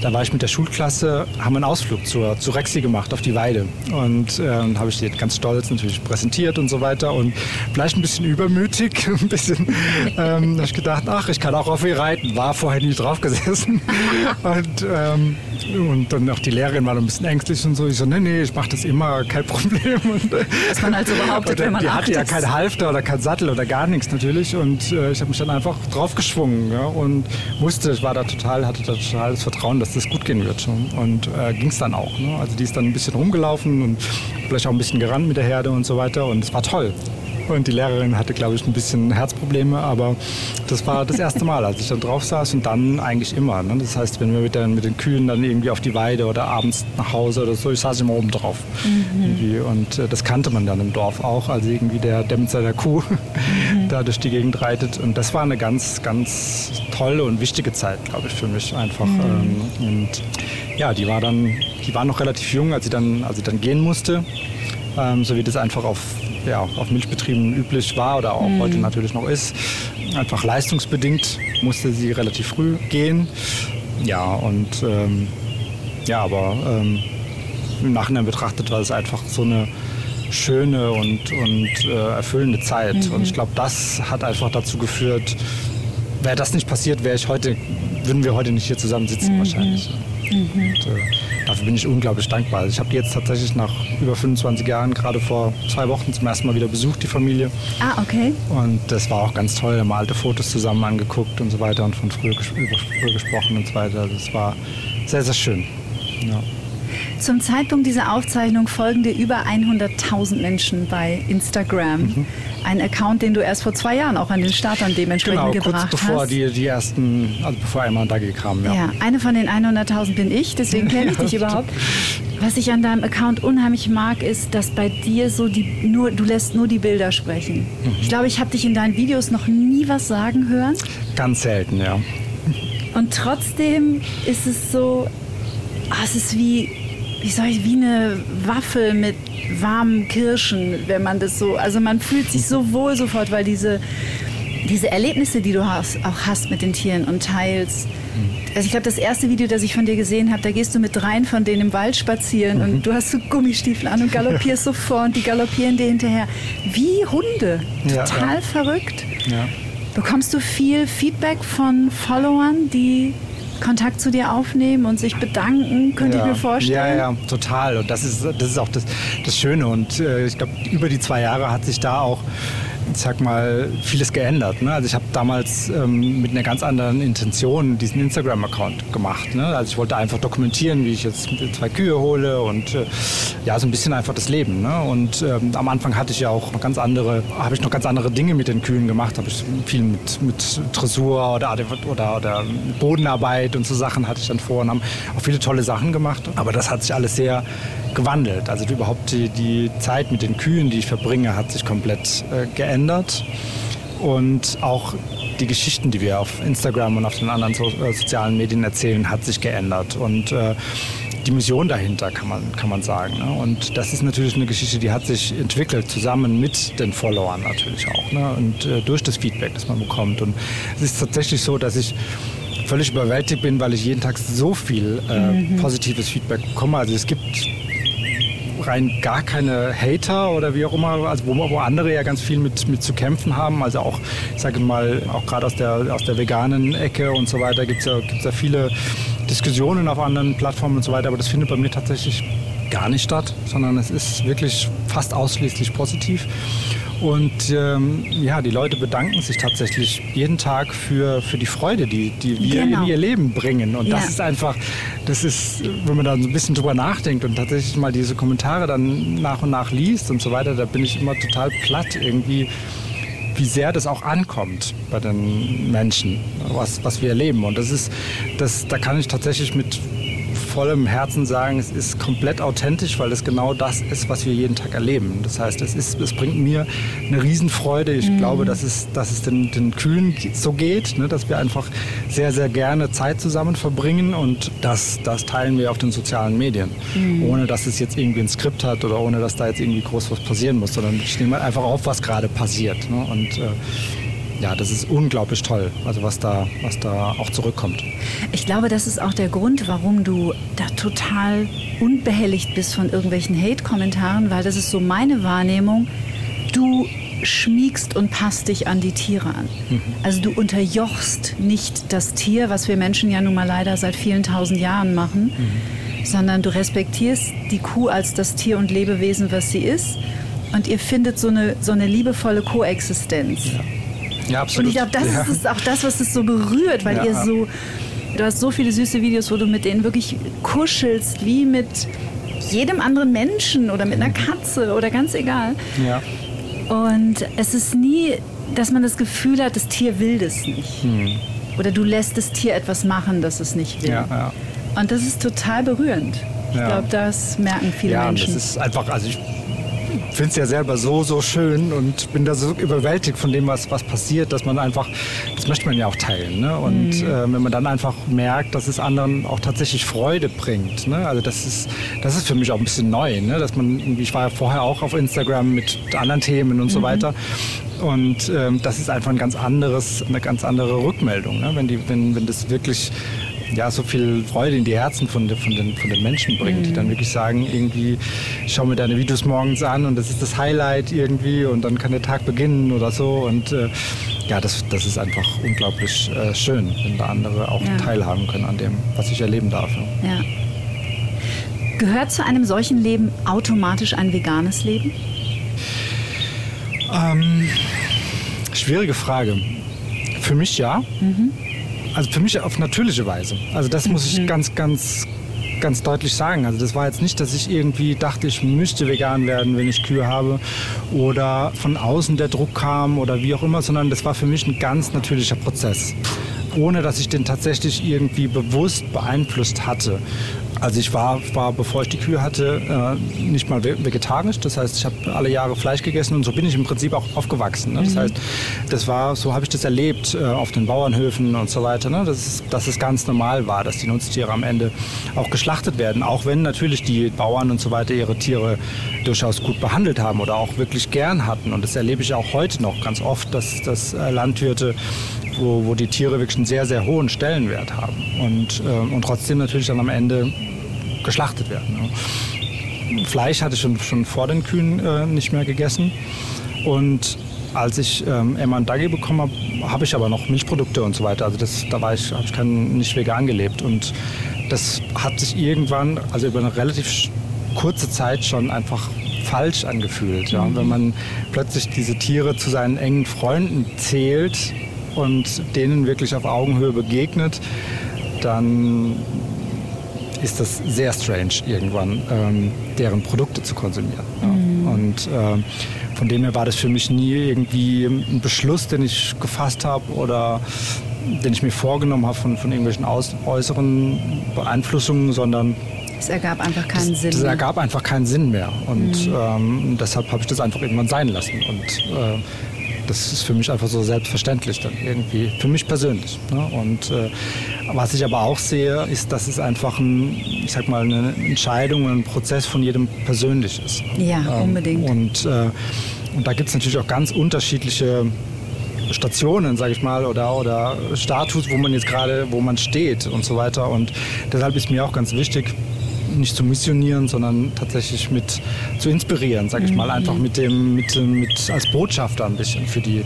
Da war ich mit der Schulklasse, haben einen Ausflug zur, zu Rexi gemacht auf die Weide. Und äh, habe ich die ganz stolz natürlich präsentiert und so weiter. Und vielleicht ein bisschen übermütig, ein bisschen, ähm, habe ich gedacht, ach, ich kann auch auf ihr reiten. War vorher nie drauf gesessen. und, ähm, und dann auch die Lehrerin war ein bisschen ängstlich und so. Ich so, nee, nee, ich mache das immer, kein Problem. Und, Was man also behauptet, wenn man Die hatte ja kein Halfter oder kein Sattel oder gar nichts natürlich. Und äh, ich habe mich dann einfach draufgeschwungen ja, und wusste, ich war da total, hatte da total das Vertrauen, dass das gut gehen wird. Und äh, ging es dann auch. Ne? Also die ist dann ein bisschen rumgelaufen und vielleicht auch ein bisschen gerannt mit der Herde und so weiter. Und es war toll. Und die Lehrerin hatte, glaube ich, ein bisschen Herzprobleme, aber das war das erste Mal, als ich dann drauf saß und dann eigentlich immer. Ne? Das heißt, wenn wir mit den, mit den Kühen dann irgendwie auf die Weide oder abends nach Hause oder so, ich saß immer oben drauf. Mhm. Und äh, das kannte man dann im Dorf auch, also irgendwie der Dämmer der Kuh mhm. da durch die Gegend reitet. Und das war eine ganz, ganz tolle und wichtige Zeit, glaube ich, für mich einfach. Mhm. Ähm, und ja, die war dann, die war noch relativ jung, als sie dann, als sie dann gehen musste. Ähm, so wie das einfach auf ja, auf Milchbetrieben üblich war oder auch mhm. heute natürlich noch ist. Einfach leistungsbedingt musste sie relativ früh gehen. Ja, und ähm, ja, aber ähm, im Nachhinein betrachtet war es einfach so eine schöne und, und äh, erfüllende Zeit. Mhm. Und ich glaube, das hat einfach dazu geführt, wäre das nicht passiert, wäre ich heute, würden wir heute nicht hier zusammen sitzen mhm. wahrscheinlich. Mhm. Und, äh, dafür bin ich unglaublich dankbar. Also ich habe die jetzt tatsächlich nach über 25 Jahren gerade vor zwei Wochen zum ersten Mal wieder besucht, die Familie. Ah, okay. Und das war auch ganz toll. Wir haben alte Fotos zusammen angeguckt und so weiter und von früher, über früher gesprochen und so weiter. Also es war sehr, sehr schön. Ja. Zum Zeitpunkt dieser Aufzeichnung folgen dir über 100.000 Menschen bei Instagram. Mhm. Ein Account, den du erst vor zwei Jahren auch an den Start dann dementsprechend genau, gebracht kurz bevor hast. Die, die ersten, also bevor einmal Dagi kam. Ja. ja, eine von den 100.000 bin ich, deswegen kenne ich dich überhaupt. Was ich an deinem Account unheimlich mag, ist, dass bei dir so die nur du lässt nur die Bilder sprechen. Mhm. Ich glaube, ich habe dich in deinen Videos noch nie was sagen hören. Ganz selten, ja. Und trotzdem ist es so, oh, es ist wie wie soll ich, wie eine Waffel mit warmen Kirschen, wenn man das so, also man fühlt sich so wohl sofort, weil diese, diese Erlebnisse, die du hast, auch hast mit den Tieren und teilst. Also ich glaube, das erste Video, das ich von dir gesehen habe, da gehst du mit dreien von denen im Wald spazieren mhm. und du hast so Gummistiefel an und galoppierst so vor und die galoppieren dir hinterher. Wie Hunde. Total ja, ja. verrückt. Ja. Bekommst du viel Feedback von Followern, die Kontakt zu dir aufnehmen und sich bedanken, könnte ja. ich mir vorstellen. Ja, ja, total. Und das ist, das ist auch das, das Schöne. Und äh, ich glaube, über die zwei Jahre hat sich da auch ich sag mal, vieles geändert. Ne? Also ich habe damals ähm, mit einer ganz anderen Intention diesen Instagram-Account gemacht. Ne? Also ich wollte einfach dokumentieren, wie ich jetzt zwei Kühe hole und äh, ja, so ein bisschen einfach das Leben. Ne? Und ähm, am Anfang hatte ich ja auch ganz andere, habe ich noch ganz andere Dinge mit den Kühen gemacht. Habe ich viel mit, mit Dressur oder, oder, oder Bodenarbeit und so Sachen hatte ich dann vor und haben auch viele tolle Sachen gemacht. Aber das hat sich alles sehr gewandelt. Also überhaupt die, die Zeit mit den Kühen, die ich verbringe, hat sich komplett äh, geändert. Und auch die Geschichten, die wir auf Instagram und auf den anderen so, äh, sozialen Medien erzählen, hat sich geändert. Und äh, die Mission dahinter, kann man, kann man sagen. Ne? Und das ist natürlich eine Geschichte, die hat sich entwickelt, zusammen mit den Followern natürlich auch. Ne? Und äh, durch das Feedback, das man bekommt. Und es ist tatsächlich so, dass ich völlig überwältigt bin, weil ich jeden Tag so viel äh, mhm. positives Feedback bekomme. Also es gibt rein gar keine Hater oder wie auch immer, also wo, wo andere ja ganz viel mit, mit zu kämpfen haben. Also auch, ich sage mal, auch gerade aus der, aus der veganen Ecke und so weiter gibt es ja, gibt's ja viele Diskussionen auf anderen Plattformen und so weiter, aber das findet bei mir tatsächlich gar nicht statt, sondern es ist wirklich fast ausschließlich positiv. Und ähm, ja, die Leute bedanken sich tatsächlich jeden Tag für, für die Freude, die, die wir genau. in ihr Leben bringen. Und ja. das ist einfach, das ist, wenn man da so ein bisschen drüber nachdenkt und tatsächlich mal diese Kommentare dann nach und nach liest und so weiter, da bin ich immer total platt irgendwie wie sehr das auch ankommt bei den Menschen, was, was wir erleben. Und das ist, das, da kann ich tatsächlich mit vollem Herzen sagen, es ist komplett authentisch, weil es genau das ist, was wir jeden Tag erleben. Das heißt, es, ist, es bringt mir eine Riesenfreude. Ich mhm. glaube, dass es, dass es den, den Kühen so geht, ne, dass wir einfach sehr, sehr gerne Zeit zusammen verbringen und das, das teilen wir auf den sozialen Medien. Mhm. Ohne dass es jetzt irgendwie ein Skript hat oder ohne dass da jetzt irgendwie groß was passieren muss, sondern ich nehme einfach auf, was gerade passiert. Ne? Und äh, ja, das ist unglaublich toll, also was da, was da auch zurückkommt. Ich glaube, das ist auch der Grund, warum du da total unbehelligt bist von irgendwelchen Hate-Kommentaren, weil das ist so meine Wahrnehmung. Du schmiegst und passt dich an die Tiere an. Mhm. Also du unterjochst nicht das Tier, was wir Menschen ja nun mal leider seit vielen tausend Jahren machen, mhm. sondern du respektierst die Kuh als das Tier und Lebewesen, was sie ist. Und ihr findet so eine, so eine liebevolle Koexistenz. Ja. Ja, absolut. Und ich glaube, das ja. ist auch das, was es so berührt, weil ja. ihr so, du hast so viele süße Videos, wo du mit denen wirklich kuschelst, wie mit jedem anderen Menschen oder mit einer Katze oder ganz egal. Ja. Und es ist nie, dass man das Gefühl hat, das Tier will das nicht. Hm. Oder du lässt das Tier etwas machen, das es nicht will. Ja, ja. Und das ist total berührend. Ich glaube, das merken viele Menschen. Ja, das ist einfach, also ich finde es ja selber so, so schön und bin da so überwältigt von dem, was, was passiert, dass man einfach, das möchte man ja auch teilen. Ne? Und mhm. äh, wenn man dann einfach merkt, dass es anderen auch tatsächlich Freude bringt. Ne? Also das ist, das ist für mich auch ein bisschen neu. Ne? Dass man, ich war ja vorher auch auf Instagram mit anderen Themen und mhm. so weiter. Und ähm, das ist einfach ein ganz anderes, eine ganz andere Rückmeldung, ne? wenn, die, wenn, wenn das wirklich ja, so viel Freude in die Herzen von, von, den, von den Menschen bringt, mhm. die dann wirklich sagen, irgendwie, ich schaue mir deine Videos morgens an und das ist das Highlight irgendwie und dann kann der Tag beginnen oder so. Und äh, ja, das, das ist einfach unglaublich äh, schön, wenn da andere auch ja. teilhaben können an dem, was ich erleben darf. Ja. Gehört zu einem solchen Leben automatisch ein veganes Leben? Ähm, schwierige Frage. Für mich ja. Mhm. Also für mich auf natürliche Weise. Also das muss ich mhm. ganz, ganz, ganz deutlich sagen. Also das war jetzt nicht, dass ich irgendwie dachte, ich müsste vegan werden, wenn ich Kühe habe oder von außen der Druck kam oder wie auch immer, sondern das war für mich ein ganz natürlicher Prozess ohne dass ich den tatsächlich irgendwie bewusst beeinflusst hatte. Also ich war, war, bevor ich die Kühe hatte, äh, nicht mal vegetarisch. Das heißt, ich habe alle Jahre Fleisch gegessen und so bin ich im Prinzip auch aufgewachsen. Ne? Das mhm. heißt, das war, so habe ich das erlebt äh, auf den Bauernhöfen und so weiter. Ne? Das ist, dass es ganz normal war, dass die Nutztiere am Ende auch geschlachtet werden. Auch wenn natürlich die Bauern und so weiter ihre Tiere durchaus gut behandelt haben oder auch wirklich gern hatten. Und das erlebe ich auch heute noch ganz oft, dass, dass äh, Landwirte wo, wo die Tiere wirklich einen sehr, sehr hohen Stellenwert haben und, äh, und trotzdem natürlich dann am Ende geschlachtet werden. Ne? Fleisch hatte ich schon, schon vor den Kühen äh, nicht mehr gegessen und als ich ähm, Emma und Dagi bekommen habe, habe ich aber noch Milchprodukte und so weiter. Also das, da war ich, habe ich kein, nicht vegan gelebt und das hat sich irgendwann, also über eine relativ kurze Zeit schon einfach falsch angefühlt. Ja? Wenn man plötzlich diese Tiere zu seinen engen Freunden zählt und denen wirklich auf Augenhöhe begegnet, dann ist das sehr strange irgendwann, ähm, deren Produkte zu konsumieren. Ja. Mhm. Und äh, von dem her war das für mich nie irgendwie ein Beschluss, den ich gefasst habe oder den ich mir vorgenommen habe von, von irgendwelchen aus, äußeren Beeinflussungen, sondern es ergab einfach keinen das, Sinn. Es ergab einfach keinen Sinn mehr. Und mhm. ähm, deshalb habe ich das einfach irgendwann sein lassen. Und äh, das ist für mich einfach so selbstverständlich dann irgendwie, für mich persönlich. Ne? Und äh, was ich aber auch sehe, ist, dass es einfach ein, ich sag mal, eine Entscheidung, ein Prozess von jedem persönlich ist. Ja, ähm, unbedingt. Und, äh, und da gibt es natürlich auch ganz unterschiedliche Stationen, sage ich mal, oder, oder Status, wo man jetzt gerade, wo man steht und so weiter. Und deshalb ist mir auch ganz wichtig, nicht zu missionieren, sondern tatsächlich mit zu inspirieren, sage ich mal, einfach mhm. mit dem, mit, mit als Botschafter ein bisschen für die,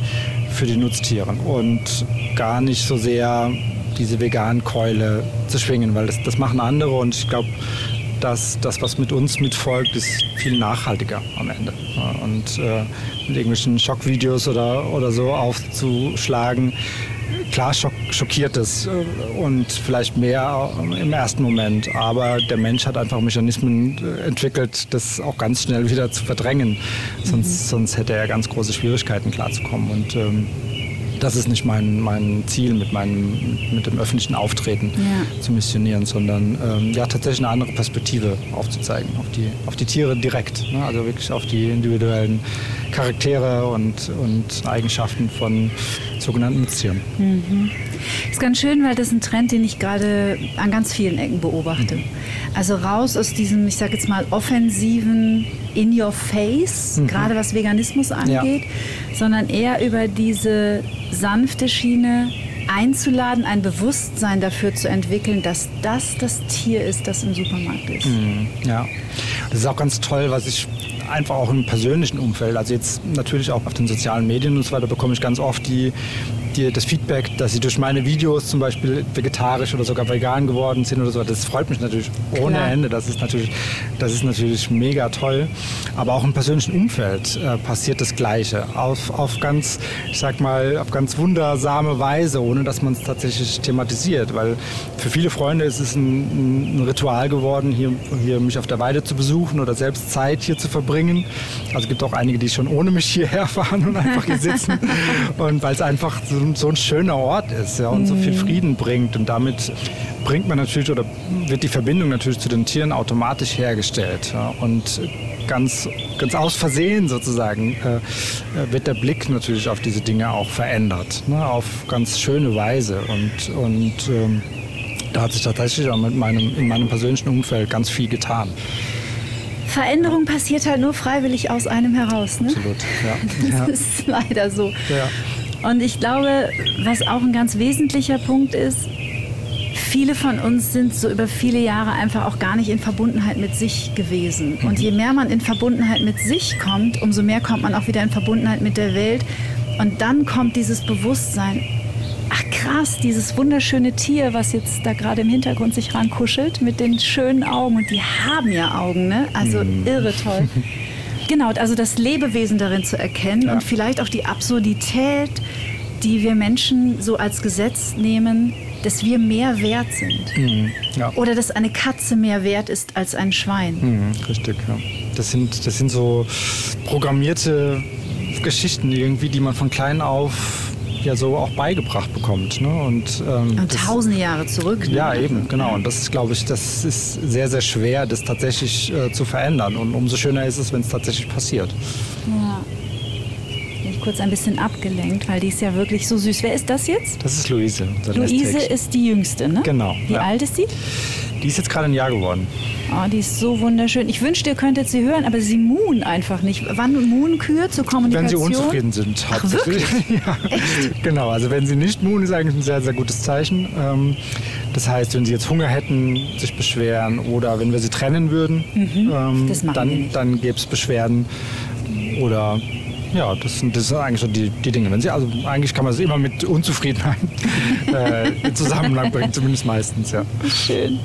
für die Nutztiere und gar nicht so sehr diese veganen Keule zu schwingen, weil das, das machen andere und ich glaube, dass das, was mit uns mitfolgt, ist viel nachhaltiger am Ende. Und äh, mit irgendwelchen Schockvideos oder, oder so aufzuschlagen, klar schock, schockiert es äh, und vielleicht mehr im ersten Moment, aber der Mensch hat einfach Mechanismen äh, entwickelt, das auch ganz schnell wieder zu verdrängen. Sonst, mhm. sonst hätte er ganz große Schwierigkeiten klarzukommen. Und ähm, das ist nicht mein, mein Ziel mit, meinem, mit dem öffentlichen Auftreten ja. zu missionieren, sondern ähm, ja, tatsächlich eine andere Perspektive aufzuzeigen, auf die, auf die Tiere direkt. Ne? Also wirklich auf die individuellen Charaktere und, und Eigenschaften von sogenannten Nutztieren. Mhm. Das ist ganz schön, weil das ist ein Trend, den ich gerade an ganz vielen Ecken beobachte. Mhm. Also raus aus diesem, ich sage jetzt mal, offensiven In Your Face, mhm. gerade was Veganismus angeht, ja. sondern eher über diese sanfte Schiene einzuladen, ein Bewusstsein dafür zu entwickeln, dass das das Tier ist, das im Supermarkt ist. Mhm. Ja, das ist auch ganz toll, was ich einfach auch im persönlichen Umfeld, also jetzt natürlich auch auf den sozialen Medien und so weiter, bekomme ich ganz oft die, die, das Feedback, dass sie durch meine Videos zum Beispiel vegetarisch oder sogar vegan geworden sind oder so. Das freut mich natürlich ohne Klar. Ende. Das ist natürlich, das ist natürlich mega toll. Aber auch im persönlichen Umfeld äh, passiert das Gleiche. Auf, auf ganz, ich sag mal, auf ganz wundersame Weise, ohne dass man es tatsächlich thematisiert. Weil für viele Freunde ist es ein, ein Ritual geworden, hier, hier mich auf der Weide zu besuchen oder selbst Zeit hier zu verbringen. Also es gibt auch einige, die schon ohne mich hierher fahren und einfach hier sitzen. und weil es einfach so so ein schöner Ort ist ja, und so viel mhm. Frieden bringt. Und damit bringt man natürlich oder wird die Verbindung natürlich zu den Tieren automatisch hergestellt. Ja, und ganz, ganz aus Versehen sozusagen äh, äh, wird der Blick natürlich auf diese Dinge auch verändert. Ne, auf ganz schöne Weise. Und, und ähm, da hat sich tatsächlich auch mit meinem, in meinem persönlichen Umfeld ganz viel getan. Veränderung passiert halt nur freiwillig aus einem heraus. Ne? Absolut, ja. Das ja. ist leider so. Ja. Und ich glaube, was auch ein ganz wesentlicher Punkt ist, viele von uns sind so über viele Jahre einfach auch gar nicht in Verbundenheit mit sich gewesen. Und je mehr man in Verbundenheit mit sich kommt, umso mehr kommt man auch wieder in Verbundenheit mit der Welt. Und dann kommt dieses Bewusstsein, ach krass, dieses wunderschöne Tier, was jetzt da gerade im Hintergrund sich rankuschelt mit den schönen Augen. Und die haben ja Augen, ne? Also mhm. irre toll. Genau, also das Lebewesen darin zu erkennen ja. und vielleicht auch die Absurdität, die wir Menschen so als Gesetz nehmen, dass wir mehr wert sind. Mhm, ja. Oder dass eine Katze mehr wert ist als ein Schwein. Mhm, richtig, ja. Das sind, das sind so programmierte Geschichten irgendwie, die man von klein auf ja so auch beigebracht bekommt. Ne? Und, ähm, und tausende Jahre zurück. Ne? Ja, eben, genau. Und das ist, glaube ich, das ist sehr, sehr schwer, das tatsächlich äh, zu verändern. Und umso schöner ist es, wenn es tatsächlich passiert. Ja. Ich kurz ein bisschen abgelenkt, weil die ist ja wirklich so süß. Wer ist das jetzt? Das ist Luise. Luise ist die jüngste, ne? Genau. Wie ja. alt ist sie? Die ist jetzt gerade ein Jahr geworden. Oh, die ist so wunderschön. Ich wünschte, ihr könntet sie hören, aber sie muhen einfach nicht. Wann muhen Kühe zur Kommunikation? Wenn sie unzufrieden sind, hauptsächlich. ja. Echt? Genau, also wenn sie nicht muhen, ist eigentlich ein sehr, sehr gutes Zeichen. Ähm, das heißt, wenn sie jetzt Hunger hätten, sich beschweren oder wenn wir sie trennen würden, mhm. ähm, dann, dann gäbe es Beschwerden. Oder ja, das sind, das sind eigentlich so die, die Dinge. Wenn sie, also eigentlich kann man es immer mit Unzufriedenheit äh, in Zusammenhang bringen, zumindest meistens, ja. Schön.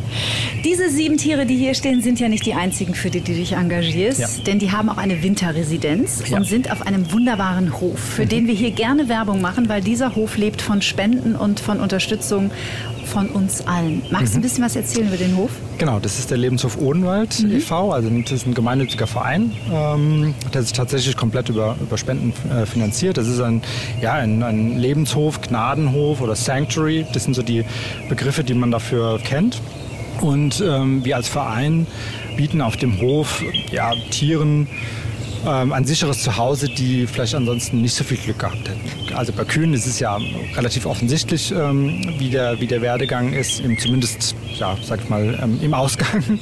Diese sieben Tiere, die hier stehen, sind ja nicht die einzigen, für die du dich engagierst, ja. denn die haben auch eine Winterresidenz ja. und sind auf einem wunderbaren Hof, für mhm. den wir hier gerne Werbung machen, weil dieser Hof lebt von Spenden und von Unterstützung von uns allen. Magst du mhm. ein bisschen was erzählen über den Hof? Genau, das ist der Lebenshof Odenwald mhm. e.V., also das ist ein gemeinnütziger Verein, ähm, der sich tatsächlich komplett über, über Spenden äh, finanziert. Das ist ein, ja, ein, ein Lebenshof, Gnadenhof oder Sanctuary, das sind so die Begriffe, die man dafür kennt. Und ähm, wir als Verein bieten auf dem Hof ja, Tieren ähm, ein sicheres Zuhause, die vielleicht ansonsten nicht so viel Glück gehabt hätten. Also bei Kühen ist es ja relativ offensichtlich, ähm, wie, der, wie der Werdegang ist, im, zumindest, ja, sag ich mal, ähm, im Ausgang.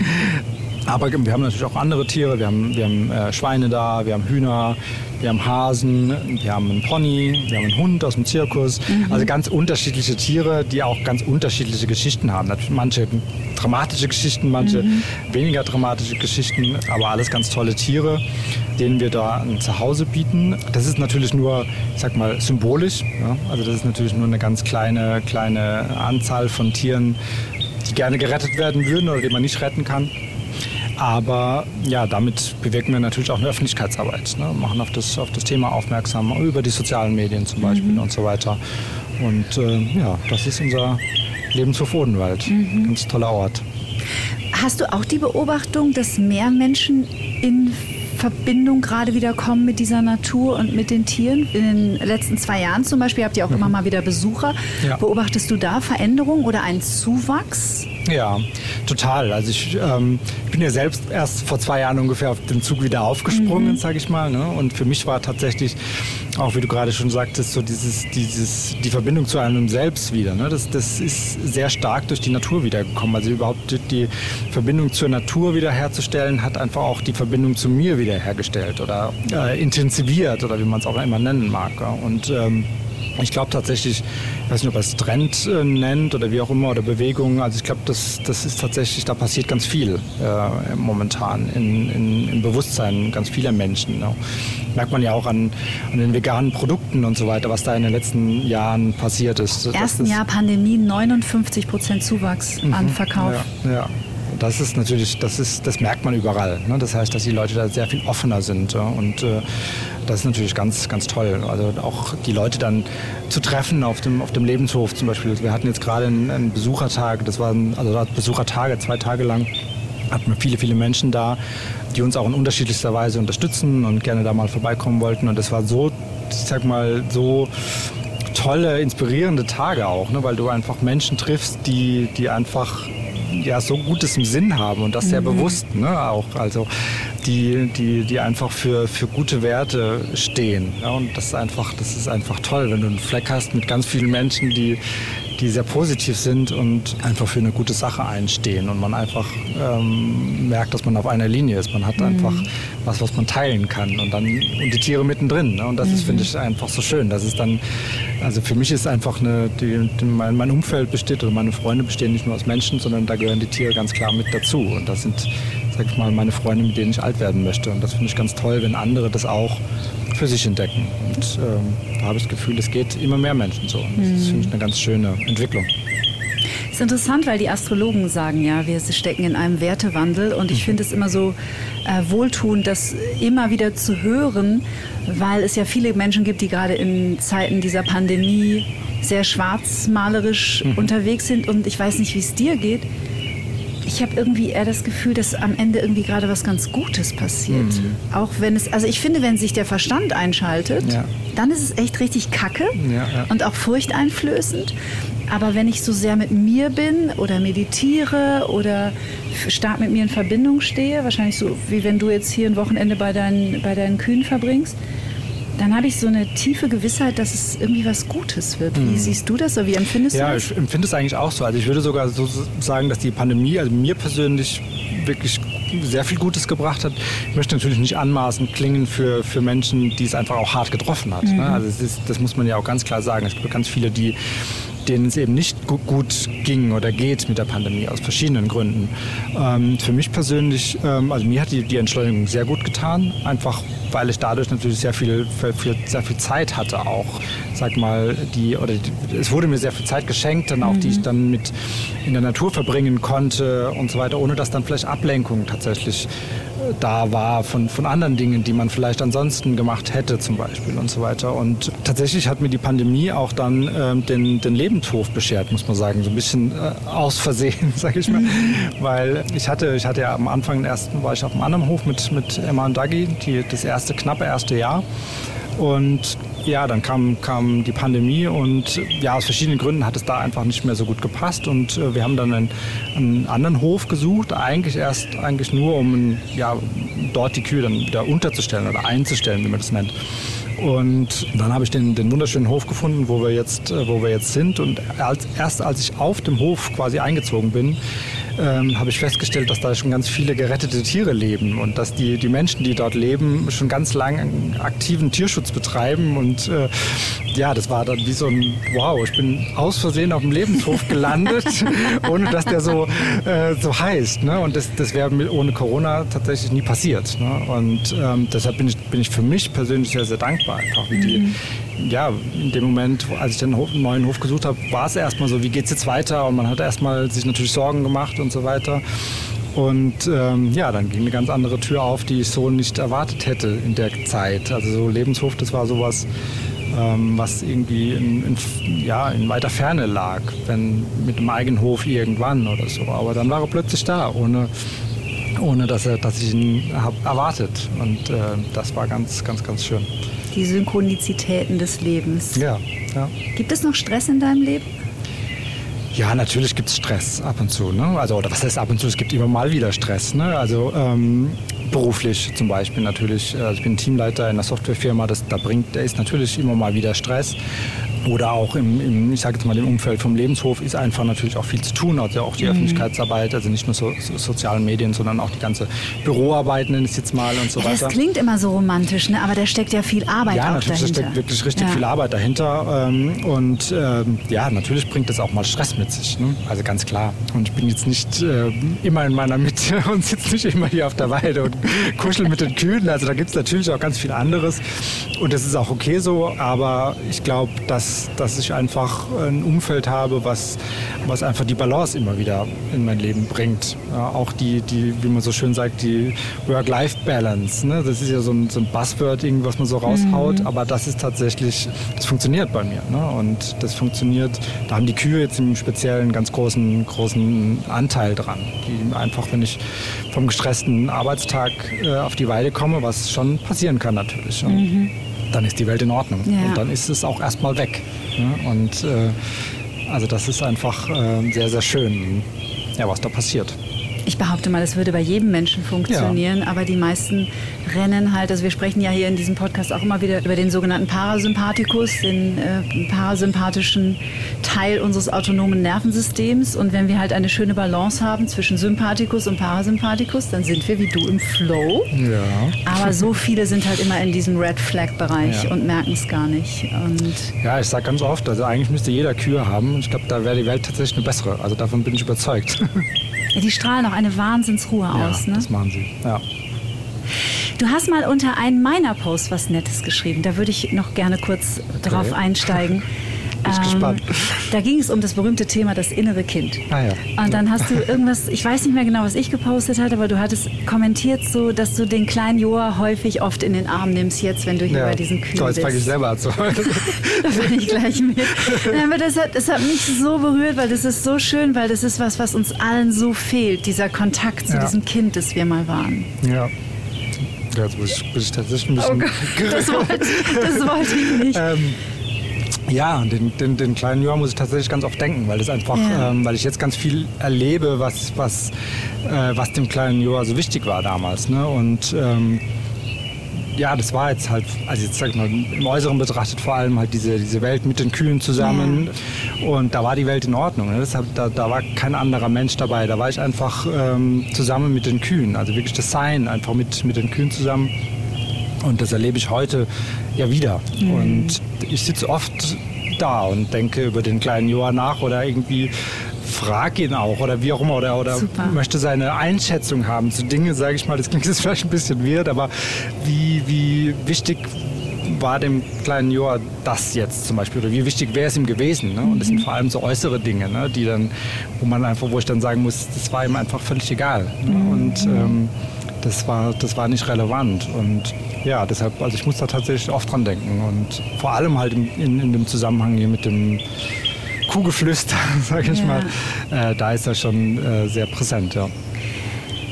Aber wir haben natürlich auch andere Tiere. Wir haben, wir haben äh, Schweine da, wir haben Hühner, wir haben Hasen, wir haben einen Pony, wir haben einen Hund aus dem Zirkus. Mhm. Also ganz unterschiedliche Tiere, die auch ganz unterschiedliche Geschichten haben. Manche dramatische Geschichten, manche mhm. weniger dramatische Geschichten, aber alles ganz tolle Tiere, denen wir da ein Zuhause bieten. Das ist natürlich nur, ich sag mal, symbolisch. Ja? Also das ist natürlich nur eine ganz kleine, kleine Anzahl von Tieren, die gerne gerettet werden würden oder die man nicht retten kann. Aber ja, damit bewirken wir natürlich auch eine Öffentlichkeitsarbeit, ne? machen auf das, auf das Thema aufmerksam, über die sozialen Medien zum Beispiel mhm. und so weiter. Und äh, ja, das ist unser Lebenshof Odenwald. Mhm. Ganz toller Ort. Hast du auch die Beobachtung, dass mehr Menschen in Verbindung gerade wieder kommen mit dieser Natur und mit den Tieren? In den letzten zwei Jahren zum Beispiel habt ihr auch mhm. immer mal wieder Besucher. Ja. Beobachtest du da Veränderungen oder einen Zuwachs? Ja, total. Also ich ähm, bin ja selbst erst vor zwei Jahren ungefähr auf den Zug wieder aufgesprungen, mhm. sage ich mal. Ne? Und für mich war tatsächlich, auch wie du gerade schon sagtest, so dieses, dieses, die Verbindung zu einem selbst wieder. Ne? Das, das ist sehr stark durch die Natur wiedergekommen. Also überhaupt die Verbindung zur Natur wiederherzustellen, hat einfach auch die Verbindung zu mir wiederhergestellt oder äh, intensiviert oder wie man es auch immer nennen mag. Ja? Und ähm, ich glaube tatsächlich, ich weiß nicht, ob er es Trend äh, nennt oder wie auch immer oder Bewegung. Also ich glaube, das, das ist tatsächlich, da passiert ganz viel äh, momentan in, in, im Bewusstsein ganz vieler Menschen. Ne? Merkt man ja auch an, an den veganen Produkten und so weiter, was da in den letzten Jahren passiert ist. Ersten Jahr Pandemie 59 Prozent Zuwachs mhm, an Verkauf. Ja, ja das ist natürlich, das ist, das merkt man überall. Ne? Das heißt, dass die Leute da sehr viel offener sind. Ja? Und äh, das ist natürlich ganz, ganz toll. Also auch die Leute dann zu treffen auf dem, auf dem Lebenshof zum Beispiel. Wir hatten jetzt gerade einen, einen Besuchertag, das waren also Besuchertage, zwei Tage lang hatten wir viele, viele Menschen da, die uns auch in unterschiedlichster Weise unterstützen und gerne da mal vorbeikommen wollten. Und das war so, ich sag mal, so tolle, inspirierende Tage auch, ne? weil du einfach Menschen triffst, die, die einfach ja so Gutes im Sinn haben und das sehr mhm. bewusst ne, auch. Also die, die, die einfach für, für gute Werte stehen. Ja, und das ist einfach, das ist einfach toll, wenn du einen Fleck hast mit ganz vielen Menschen, die, die sehr positiv sind und einfach für eine gute Sache einstehen und man einfach ähm, merkt, dass man auf einer Linie ist. Man hat mhm. einfach was, was man teilen kann und dann und die Tiere mittendrin. Ne? Und das mhm. ist, finde ich, einfach so schön. Das ist dann, also für mich ist einfach eine, die, die, mein, mein Umfeld besteht oder meine Freunde bestehen nicht nur aus Menschen, sondern da gehören die Tiere ganz klar mit dazu. Und das sind, sag ich mal, meine Freunde, mit denen ich alt werden möchte. Und das finde ich ganz toll, wenn andere das auch für sich entdecken. Und ähm, da habe ich das Gefühl, es geht immer mehr Menschen so. Und das mhm. finde ich eine ganz schöne Entwicklung. Das ist interessant, weil die Astrologen sagen ja, wir stecken in einem Wertewandel und ich mhm. finde es immer so äh, wohltuend, das immer wieder zu hören, weil es ja viele Menschen gibt, die gerade in Zeiten dieser Pandemie sehr schwarzmalerisch mhm. unterwegs sind und ich weiß nicht, wie es dir geht ich habe irgendwie eher das Gefühl, dass am Ende irgendwie gerade was ganz Gutes passiert. Mhm. Auch wenn es, also ich finde, wenn sich der Verstand einschaltet, ja. dann ist es echt richtig kacke ja, ja. und auch furchteinflößend. Aber wenn ich so sehr mit mir bin oder meditiere oder stark mit mir in Verbindung stehe, wahrscheinlich so wie wenn du jetzt hier ein Wochenende bei deinen, bei deinen Kühen verbringst, dann habe ich so eine tiefe Gewissheit, dass es irgendwie was Gutes wird. Wie hm. siehst du das oder wie empfindest ja, du das? Ja, ich empfinde es eigentlich auch so. Also ich würde sogar so sagen, dass die Pandemie, also mir persönlich wirklich sehr viel Gutes gebracht hat. Ich möchte natürlich nicht anmaßend klingen für, für Menschen, die es einfach auch hart getroffen hat. Ne? Mhm. Ne? Also ist, das muss man ja auch ganz klar sagen. Es gibt ganz viele, die denen es eben nicht gut ging oder geht mit der Pandemie aus verschiedenen Gründen. Ähm, für mich persönlich, ähm, also mir hat die, die Entschleunigung sehr gut getan, einfach weil ich dadurch natürlich sehr viel, viel, sehr viel Zeit hatte auch, sag mal, die, oder die, es wurde mir sehr viel Zeit geschenkt, dann auch, mhm. die ich dann mit in der Natur verbringen konnte und so weiter, ohne dass dann vielleicht Ablenkung tatsächlich da war von, von anderen Dingen, die man vielleicht ansonsten gemacht hätte zum Beispiel und so weiter. Und tatsächlich hat mir die Pandemie auch dann ähm, den, den Lebenshof beschert, muss man sagen, so ein bisschen äh, aus Versehen, sage ich mal. Weil ich hatte, ich hatte ja am Anfang, ersten war ich auf einem anderen Hof mit, mit Emma und Dagi, die, das erste, knappe erste Jahr. Und ja, dann kam, kam die Pandemie und ja, aus verschiedenen Gründen hat es da einfach nicht mehr so gut gepasst und äh, wir haben dann einen, einen, anderen Hof gesucht, eigentlich erst eigentlich nur, um ja, dort die Kühe dann wieder unterzustellen oder einzustellen, wie man das nennt. Und dann habe ich den, den wunderschönen Hof gefunden, wo wir jetzt, äh, wo wir jetzt sind. Und als, erst als ich auf dem Hof quasi eingezogen bin, ähm, habe ich festgestellt, dass da schon ganz viele gerettete Tiere leben und dass die, die Menschen, die dort leben, schon ganz lange aktiven Tierschutz betreiben. Und äh, ja, das war dann wie so ein, wow, ich bin aus Versehen auf dem Lebenshof gelandet, ohne dass der so, äh, so heißt. Ne? Und das, das wäre ohne Corona tatsächlich nie passiert. Ne? Und ähm, deshalb bin ich, bin ich für mich persönlich sehr, sehr dankbar, einfach wie die, mhm ja, in dem Moment, als ich den Hof, neuen Hof gesucht habe, war es erstmal so, wie geht es jetzt weiter? Und man hat erstmal sich natürlich Sorgen gemacht und so weiter. Und ähm, ja, dann ging eine ganz andere Tür auf, die ich so nicht erwartet hätte in der Zeit. Also so Lebenshof, das war sowas, ähm, was irgendwie in, in, ja, in weiter Ferne lag, wenn mit dem eigenen Hof irgendwann oder so. Aber dann war er plötzlich da, ohne, ohne dass, er, dass ich ihn habe erwartet. Und äh, das war ganz, ganz, ganz schön die Synchronizitäten des Lebens. Ja, ja. Gibt es noch Stress in deinem Leben? Ja, natürlich gibt es Stress ab und zu. Ne? Also, oder was heißt ab und zu? Es gibt immer mal wieder Stress. Ne? Also ähm, beruflich zum Beispiel natürlich. Also ich bin Teamleiter in einer Softwarefirma. Das, da bringt, da ist natürlich immer mal wieder Stress. Oder auch im, im ich sage jetzt mal, im Umfeld vom Lebenshof ist einfach natürlich auch viel zu tun. Also auch die mhm. Öffentlichkeitsarbeit, also nicht nur so, so, sozialen Medien, sondern auch die ganze Büroarbeit, nenne ich es jetzt mal und so ja, weiter. Das klingt immer so romantisch, ne? aber da steckt ja viel Arbeit ja, auch natürlich, dahinter. da steckt wirklich richtig ja. viel Arbeit dahinter. Ähm, und ähm, ja, natürlich bringt das auch mal Stress mit sich. Ne? Also ganz klar. Und ich bin jetzt nicht äh, immer in meiner Mitte und sitze nicht immer hier auf der Weide und kuschel mit den Kühen. Also da gibt es natürlich auch ganz viel anderes. Und das ist auch okay so. Aber ich glaube, dass dass, ich einfach ein Umfeld habe, was, was einfach die Balance immer wieder in mein Leben bringt. Ja, auch die, die, wie man so schön sagt, die Work-Life-Balance. Ne? Das ist ja so ein, so ein Buzzword, was man so raushaut, mhm. aber das ist tatsächlich, das funktioniert bei mir. Ne? Und das funktioniert, da haben die Kühe jetzt im Speziellen einen ganz großen, großen Anteil dran. Die einfach, wenn ich vom gestressten Arbeitstag äh, auf die Weide komme, was schon passieren kann natürlich. Mhm dann ist die Welt in Ordnung. Ja. Und dann ist es auch erstmal weg. Ja? Und äh, also das ist einfach äh, sehr, sehr schön, ja, was da passiert. Ich behaupte mal, das würde bei jedem Menschen funktionieren, ja. aber die meisten rennen halt, also wir sprechen ja hier in diesem Podcast auch immer wieder über den sogenannten Parasympathikus, den äh, parasympathischen Teil unseres autonomen Nervensystems und wenn wir halt eine schöne Balance haben zwischen Sympathikus und Parasympathikus, dann sind wir wie du im Flow. Ja. Aber so viele sind halt immer in diesem Red Flag Bereich ja. und merken es gar nicht. Und ja, ich sage ganz oft, also eigentlich müsste jeder Kühe haben und ich glaube, da wäre die Welt tatsächlich eine bessere. Also davon bin ich überzeugt. Ja, die strahlen auch eine Wahnsinnsruhe ja, aus. Ne? Das machen sie, ja. Du hast mal unter einen meiner Posts was Nettes geschrieben. Da würde ich noch gerne kurz okay. drauf einsteigen. Bin ich ähm, gespannt. Da ging es um das berühmte Thema das innere Kind. Ah, ja. Und dann hast du irgendwas, ich weiß nicht mehr genau, was ich gepostet hatte, aber du hattest kommentiert so, dass du den kleinen Joa häufig oft in den Arm nimmst jetzt, wenn du hier ja. bei diesen Kühen so, jetzt fange ich selber an zu Da bin ich gleich mit. Aber das hat, das hat mich so berührt, weil das ist so schön, weil das ist was, was uns allen so fehlt, dieser Kontakt zu ja. diesem Kind, das wir mal waren. Ja. Jetzt muss ich, muss ich tatsächlich ein bisschen... Oh das, wollte, das wollte ich nicht. Ähm, ja, den, den, den kleinen Johann muss ich tatsächlich ganz oft denken, weil das einfach, ja. ähm, weil ich jetzt ganz viel erlebe, was, was, äh, was dem kleinen Johann so wichtig war damals. Ne? Und ähm, ja, das war jetzt halt, also jetzt sag ich mal, im Äußeren betrachtet vor allem halt diese, diese Welt mit den Kühen zusammen. Ja. Und da war die Welt in Ordnung. Ne? Deshalb, da, da war kein anderer Mensch dabei. Da war ich einfach ähm, zusammen mit den Kühen. Also wirklich das Sein, einfach mit, mit den Kühen zusammen. Und das erlebe ich heute ja wieder. Mhm. Und ich sitze oft da und denke über den kleinen Johann nach oder irgendwie frage ihn auch oder wie auch immer oder, oder möchte seine Einschätzung haben zu Dingen, sage ich mal, das klingt jetzt vielleicht ein bisschen weird, aber wie, wie wichtig war dem kleinen Joa das jetzt zum Beispiel oder wie wichtig wäre es ihm gewesen? Ne? Und das sind mhm. vor allem so äußere Dinge, ne? die dann, wo man einfach, wo ich dann sagen muss, das war ihm einfach völlig egal. Ne? Mhm. Und ähm, das war, das war nicht relevant. Und ja, deshalb, also ich muss da tatsächlich oft dran denken. Und vor allem halt in, in, in dem Zusammenhang hier mit dem Kuhgeflüster, sage ich ja. mal, äh, da ist er schon äh, sehr präsent, ja.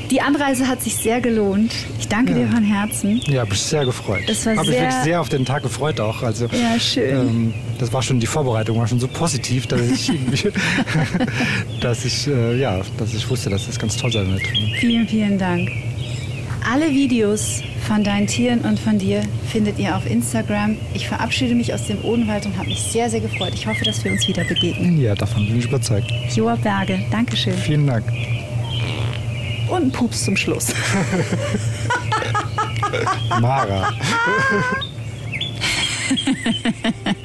Die Anreise hat sich sehr gelohnt. Ich danke ja. dir von Herzen. Ja, bin sehr gefreut. Das war Habe mich wirklich sehr auf den Tag gefreut auch. Also, ja, schön. Ähm, das war schon die Vorbereitung, war schon so positiv, dass ich, dass ich, äh, ja, dass ich wusste, dass das ganz toll sein wird. Vielen, vielen Dank. Alle Videos von deinen Tieren und von dir findet ihr auf Instagram. Ich verabschiede mich aus dem Odenwald und habe mich sehr, sehr gefreut. Ich hoffe, dass wir uns wieder begegnen. Ja, davon bin ich überzeugt. Joa Berge, Dankeschön. Vielen Dank. Und ein Pups zum Schluss. Mara.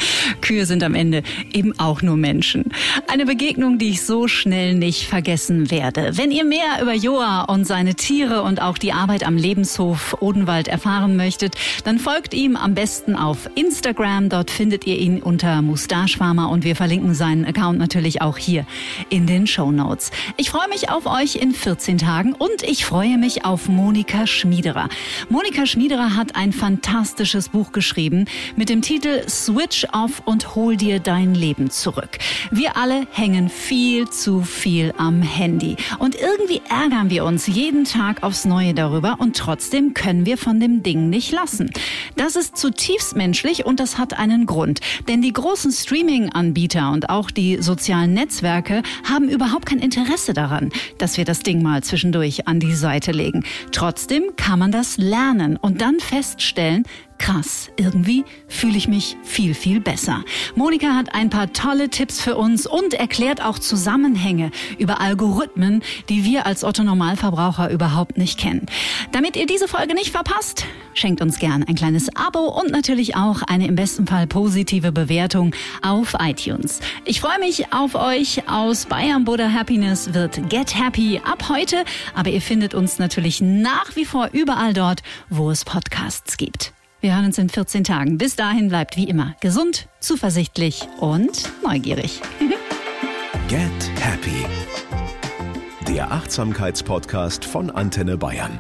Kühe sind am Ende eben auch nur Menschen. Eine Begegnung, die ich so schnell nicht vergessen werde. Wenn ihr mehr über Joa und seine Tiere und auch die Arbeit am Lebenshof Odenwald erfahren möchtet, dann folgt ihm am besten auf Instagram. Dort findet ihr ihn unter Mustache und wir verlinken seinen Account natürlich auch hier in den Show Notes. Ich freue mich auf euch in 14 Tagen und ich freue mich auf Monika Schmiederer. Monika Schmiederer hat ein fantastisches Buch geschrieben mit dem Titel Switch Off und hol dir dein Leben zurück. Wir alle hängen viel zu viel am Handy. Und irgendwie ärgern wir uns jeden Tag aufs Neue darüber und trotzdem können wir von dem Ding nicht lassen. Das ist zutiefst menschlich und das hat einen Grund. Denn die großen Streaming-Anbieter und auch die sozialen Netzwerke haben überhaupt kein Interesse daran, dass wir das Ding mal zwischendurch an die Seite legen. Trotzdem kann man das lernen und dann feststellen, Krass, irgendwie fühle ich mich viel, viel besser. Monika hat ein paar tolle Tipps für uns und erklärt auch Zusammenhänge über Algorithmen, die wir als Otto Normalverbraucher überhaupt nicht kennen. Damit ihr diese Folge nicht verpasst, schenkt uns gern ein kleines Abo und natürlich auch eine im besten Fall positive Bewertung auf iTunes. Ich freue mich auf euch. Aus Bayern Buddha Happiness wird Get Happy ab heute, aber ihr findet uns natürlich nach wie vor überall dort, wo es Podcasts gibt. Wir hören uns in 14 Tagen. Bis dahin bleibt wie immer gesund, zuversichtlich und neugierig. Get Happy. Der Achtsamkeitspodcast von Antenne Bayern.